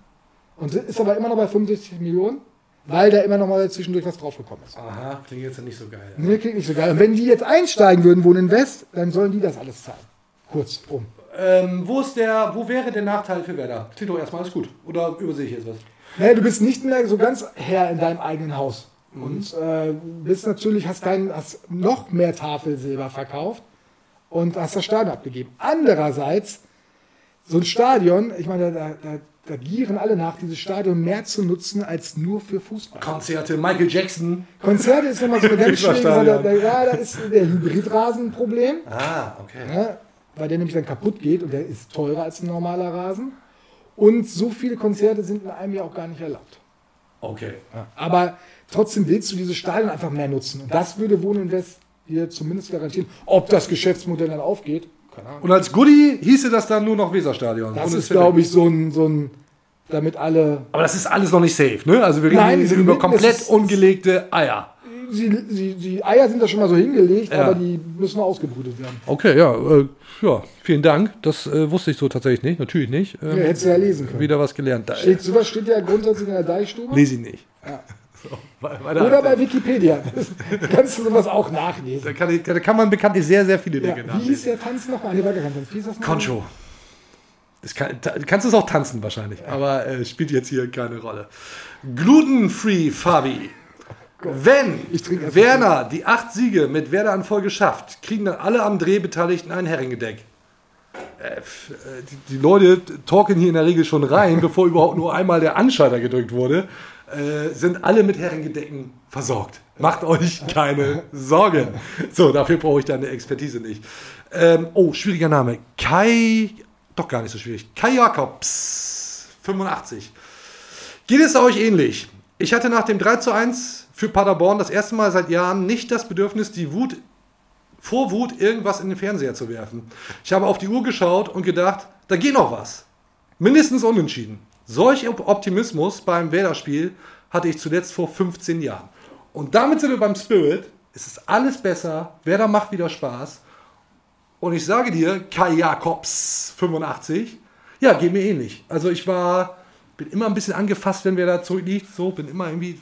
Und ist aber immer noch bei 65 Millionen, weil da immer noch mal zwischendurch was draufgekommen ist. Aha, klingt jetzt nicht so geil. Nee, klingt nicht so geil. Und wenn die jetzt einsteigen würden, wohnen in West, dann sollen die das alles zahlen. Kurz um. Ähm, wo, ist der, wo wäre der Nachteil für Werder? Klingt doch erstmal alles gut. Oder übersehe ich jetzt was? Naja, du bist nicht mehr so ganz Herr in deinem eigenen Haus. Mhm. Und äh, bist natürlich, hast, dein, hast noch mehr Tafelsilber verkauft und hast das Stadion abgegeben. Andererseits, so ein Stadion, ich meine, da, da, da gieren alle nach, dieses Stadion mehr zu nutzen als nur für Fußball. Konzerte, Michael Jackson. Konzerte ist nochmal so eine ganz schwierige Sache. Da, da, ja, da ist der Hybridrasen ein Problem. Ah, okay. Ja, weil der nämlich dann kaputt geht und der ist teurer als ein normaler Rasen. Und so viele Konzerte sind in einem Jahr auch gar nicht erlaubt. Okay. Aber trotzdem willst du diese Stadien einfach mehr nutzen. Und das würde Wohnen Invest dir zumindest garantieren. Ob das Geschäftsmodell dann aufgeht. Und als Goodie hieße das dann nur noch Weserstadion. Das Ohne ist, glaube ich, so ein, so ein, damit alle. Aber das ist alles noch nicht safe, ne? Also wir reden Nein, hier über komplett ist- ungelegte Eier. Sie, sie, die Eier sind da schon mal so hingelegt, Ja. aber die müssen noch ausgebrütet werden. Okay, ja, äh, ja, vielen Dank. Das äh, wusste ich so tatsächlich nicht, natürlich nicht. Ähm, Ja, hättest du ja lesen können. Wieder was gelernt. Da, Steht, sowas steht ja grundsätzlich in der Deichstube. lese ich nicht. Ja. Oder bei Wikipedia. kannst du sowas auch nachlesen. Da kann, ich, da kann man bekanntlich sehr, sehr viele Ja, Dinge wie nachlesen. hieß der Tanz nochmal? Nee, war kein Tanz. Wie hieß das nochmal? Concho. Kann, kannst du es auch tanzen wahrscheinlich, aber äh, spielt jetzt hier keine Rolle. Glutenfree Fabi. Wenn Werner die acht Siege mit Werder an Folge schafft, kriegen dann alle am Dreh Beteiligten ein Heringedeck. Äh, äh, die, die Leute talken hier in der Regel schon rein, bevor überhaupt nur einmal der Anschalter gedrückt wurde. Äh, sind alle mit Herrengedecken versorgt. Macht euch keine Sorgen. So, dafür brauche ich deine Expertise nicht. Ähm, oh, schwieriger Name. Kai, doch gar nicht so schwierig. Kai Jakobs, 85. Geht es euch ähnlich? Ich hatte nach dem 3 zu 1 für Paderborn das erste Mal seit Jahren nicht das Bedürfnis, die Wut, vor Wut irgendwas in den Fernseher zu werfen. Ich habe auf die Uhr geschaut und gedacht, da geht noch was. Mindestens unentschieden. Solch Optimismus beim Werder-Spiel hatte ich zuletzt vor 15 Jahren. Und damit sind wir beim Spirit. Es ist alles besser. Werder macht wieder Spaß. Und ich sage dir, Kai Jakobs, 85, ja, geht mir ähnlich. Also ich war, bin immer ein bisschen angefasst, wenn wer da zurückliegt. So, bin immer irgendwie,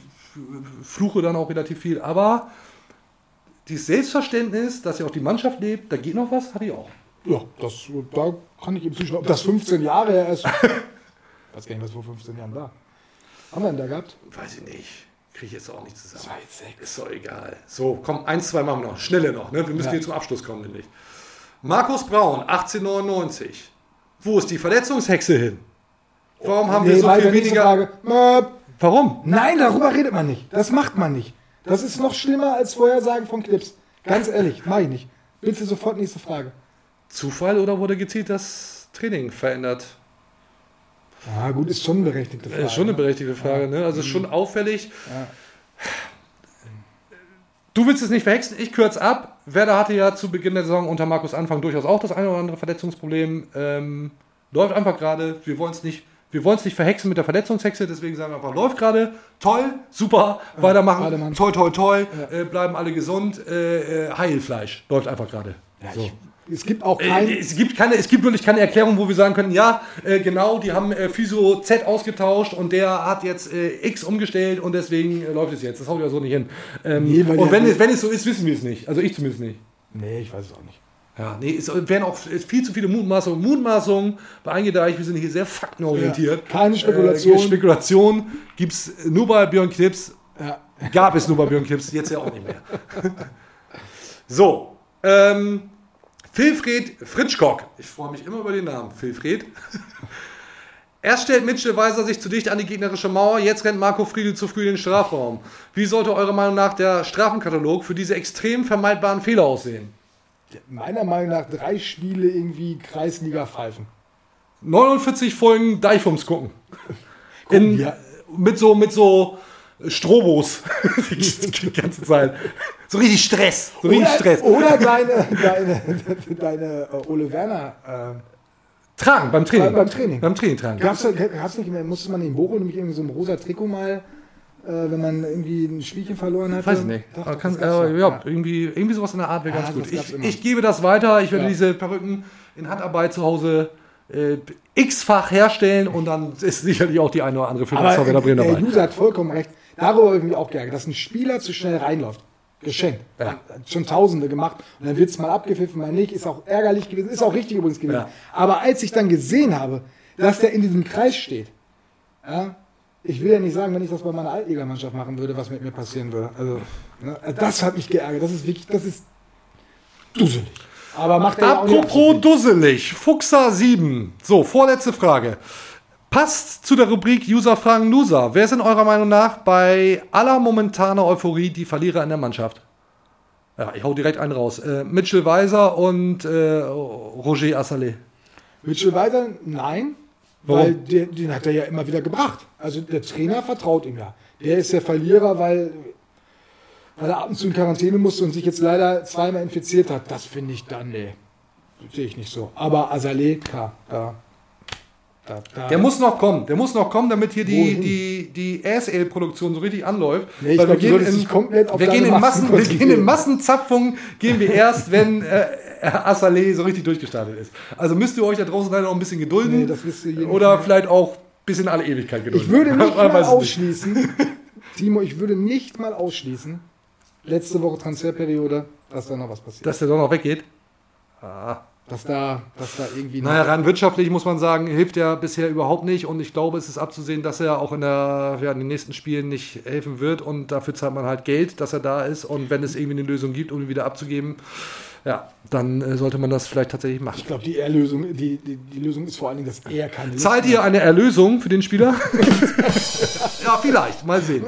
fluche dann auch relativ viel. Aber dieses Selbstverständnis, dass ja auch die Mannschaft lebt, da geht noch was, hatte ich auch. Ja, das, da kann ich ihm zustimmen. Ob das 15 Jahre her ist, weiß gar nicht, was vor 15 Jahren war. Haben wir denn da gehabt? Weiß ich nicht. Kriege ich jetzt auch nicht zusammen. 2, Ist doch egal. So, komm, eins, zwei machen wir noch. Schnelle noch. Ne? Wir müssen Ja. hier zum Abschluss kommen, nämlich. Markus Braun, 1899. Wo ist die Verletzungshexe hin? Warum haben wir Nee, so weiter viel weniger... Frage. Möp. Warum? Nein, darüber redet man nicht. Das macht man nicht. Das ist noch schlimmer als Vorhersagen von Clips. Ganz ehrlich, mach ich nicht. Bitte sofort nächste Frage. Zufall oder wurde gezielt das Training verändert? Ah, gut, ist schon eine berechtigte Frage. Ist schon eine berechtigte Frage, ne? Also ist schon auffällig. Du willst es nicht verhexen, ich kürze ab. Werder hatte ja zu Beginn der Saison unter Markus Anfang durchaus auch das eine oder andere Verletzungsproblem. Ähm, läuft einfach gerade. Wir wollen es nicht, wir wollen es nicht verhexen mit der Verletzungshexe, deswegen sagen wir einfach, läuft gerade, toll, super, weitermachen, weitermachen. toll, toll, toll, äh, bleiben alle gesund, äh, äh, Heilfleisch, läuft einfach gerade. so. Es gibt auch kein. Äh, es, gibt keine, es gibt wirklich keine Erklärung, wo wir sagen können, ja, äh, genau, die haben äh, Physio Z ausgetauscht und der hat jetzt äh, X umgestellt und deswegen äh, läuft es jetzt. Das haut ja so nicht hin. Ähm, Nee, und wenn es, wenn es so ist, wissen wir es nicht. Also ich zumindest nicht. Nee, ich weiß es auch nicht. Ja, nee, es werden auch viel zu viele Mutmaßungen. Mutmaßungen bei Eingedeicht, wir sind hier sehr faktenorientiert. Ja, keine Spekulation. Äh, Spekulation gibt es nur bei Björn Knips. Ja. Gab es nur bei Björn Knips, jetzt ja auch nicht mehr. so, ähm, Wilfried Fritschkock. Ich freue mich immer über den Namen. Wilfried. Erst stellt Mitchell Weiser sich zu dicht an die gegnerische Mauer, jetzt rennt Marco Friedl zu früh in den Strafraum. Wie sollte eurer Meinung nach der Strafenkatalog für diese extrem vermeidbaren Fehler aussehen? Meiner Meinung nach drei Spiele irgendwie Kreisliga pfeifen. 49 Folgen Deichfums gucken. In, ja. Mit so, mit so Strobos. die ganze Zeit. So richtig Stress. So richtig Oder, Stress. oder deine, deine, deine äh, Ole Werner. Äh, Tragen, beim Training. Beim Training. Beim Training tragen. Gab's, gab's nicht mehr, musste man in Bochum nämlich irgendwie so ein rosa Trikot mal, äh, wenn man irgendwie ein Spielchen verloren hat? Weiß ich nicht. Doch, kann, äh, doch. ja, Irgendwie, irgendwie sowas in der Art wäre Ja, ganz gut. Ich, ich gebe das weiter. Ich werde Ja. diese Perücken in Handarbeit zu Hause äh, x-fach herstellen und dann ist sicherlich auch die eine oder andere für das Aber Werder Bremen der dabei. User hat vollkommen recht. Darüber habe ich mich auch geärgert, dass ein Spieler zu schnell reinläuft. Geschenkt. Hat Schon Tausende gemacht. Und dann wird es mal abgepfiffen, mal nicht. Ist auch ärgerlich gewesen. Ist auch richtig übrigens gewesen. Ja. Aber als ich dann gesehen habe, dass der in diesem Kreis steht, ja, ich will ja nicht sagen, wenn ich das bei meiner Altligamannschaft machen würde, was mit mir passieren würde. Also, ne, das hat mich geärgert. Das ist wirklich, das ist dusselig. Aber macht er ja auch nicht Apropos dusselig, Fuchser 7. So, vorletzte Frage. Passt zu der Rubrik User fragen Loser. Wer sind eurer Meinung nach bei aller momentaner Euphorie die Verlierer in der Mannschaft? Ja, ich hau direkt einen raus. Äh, Mitchell Weiser und äh, Roger Assalé. Mitchell weiter? Nein. Warum? Weil der, den hat er ja immer wieder gebracht. Also der Trainer vertraut ihm ja. Der ist der Verlierer, weil, weil er ab und zu in Quarantäne musste und sich jetzt leider zweimal infiziert hat. Das finde ich dann, nee. Sehe ich nicht so. Aber Azaleh, klar, da. Da, da Der muss noch kommen. Der muss noch kommen, damit hier die, Wohin? die, die ASL-Produktion so richtig anläuft. Nee, ich Weil glaub, wir, gehen solltest in, komplett auf wir, gehen in Massen Massen, wir gehen in. Massenzapfung, gehen wir erst, wenn äh, Assalé so richtig durchgestartet ist. Also müsst ihr euch da draußen leider noch ein bisschen gedulden. Nee, das wisst ihr hier nicht Oder mehr. vielleicht auch bis in alle Ewigkeit gedulden. Ich würde nicht mal ausschließen, Timo, ich würde nicht mal ausschließen, letzte Woche Transferperiode, dass da noch was passiert. Dass der doch noch weggeht. Ah. Dass da, dass da irgendwie. Naja, rein wirtschaftlich muss man sagen, hilft er bisher überhaupt nicht. Und ich glaube, es ist abzusehen, dass er auch in, der, ja, in den nächsten Spielen nicht helfen wird. Und dafür zahlt man halt Geld, dass er da ist. Und wenn es irgendwie eine Lösung gibt, um ihn wieder abzugeben, Ja, dann äh, sollte man das vielleicht tatsächlich machen. Ich glaube, die Erlösung, die, die, die Lösung ist vor allen Dingen, dass er keine Zahlt ihr eine Erlösung für den Spieler? ja, vielleicht. Mal sehen.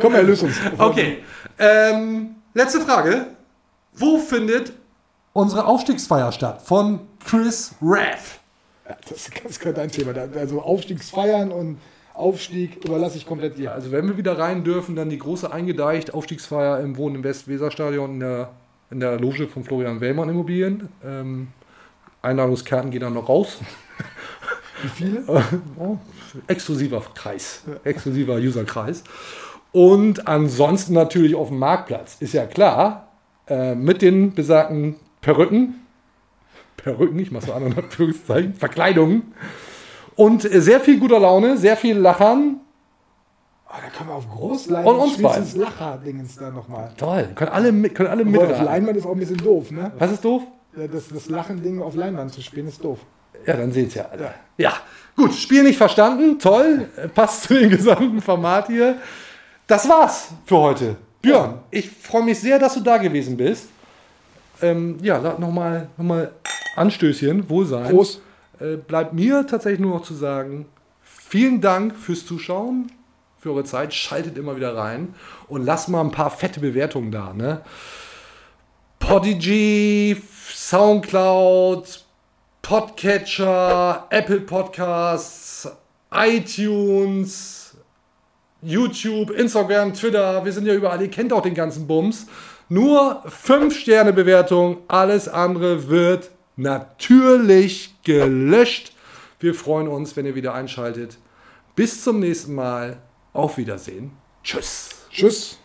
Komm, erlöse uns. Okay. Ähm, letzte Frage. Wo findet unsere Aufstiegsfeier statt? Von Chris Raff. Ja, das ist ganz klar dein Thema. Da- Also Aufstiegsfeiern und Aufstieg überlasse ich komplett dir. Also wenn wir wieder rein dürfen, dann die große eingedeicht Aufstiegsfeier im Wohnen im Westweserstadion in der, in der Loge von Florian Wellmann Immobilien. Ähm, Einladungskarten gehen dann noch raus. Wie viele? Oh, exklusiver Kreis, exklusiver Userkreis. Und ansonsten natürlich auf dem Marktplatz, ist ja klar, äh, mit den besagten Perücken, Perücken, ich mache so an und Anführungszeichen, Verkleidungen und äh, sehr viel guter Laune, sehr viel Lachern. Oh, da können wir auf Großleinwand Und uns beiden. das Lacher-Dingens da nochmal. Toll, können alle, mit- können alle Aber auf. Leinwand ist auch ein bisschen doof, ne? Was ist doof? Ja, Das, das Lachen-Ding auf Leinwand zu spielen ist doof. Ja, dann seht's ja alle. Ja, gut, Spiel nicht verstanden, toll, äh, passt zu dem gesamten Format hier. Das war's für heute. Björn, ich freue mich sehr, dass du da gewesen bist. Ähm, ja, nochmal noch mal Anstößchen, Wohlsein. Prost. Äh, bleibt mir tatsächlich nur noch zu sagen, vielen Dank fürs Zuschauen, für eure Zeit. Schaltet immer wieder rein und lasst mal ein paar fette Bewertungen da. Ne? Podigy, Soundcloud, Podcatcher, Apple Podcasts, iTunes, YouTube, Instagram, Twitter, wir sind ja überall, ihr kennt auch den ganzen Bums. Nur 5-Sterne-Bewertung, alles andere wird natürlich gelöscht. Wir freuen uns, wenn ihr wieder einschaltet. Bis zum nächsten Mal. Auf Wiedersehen. Tschüss. Tschüss.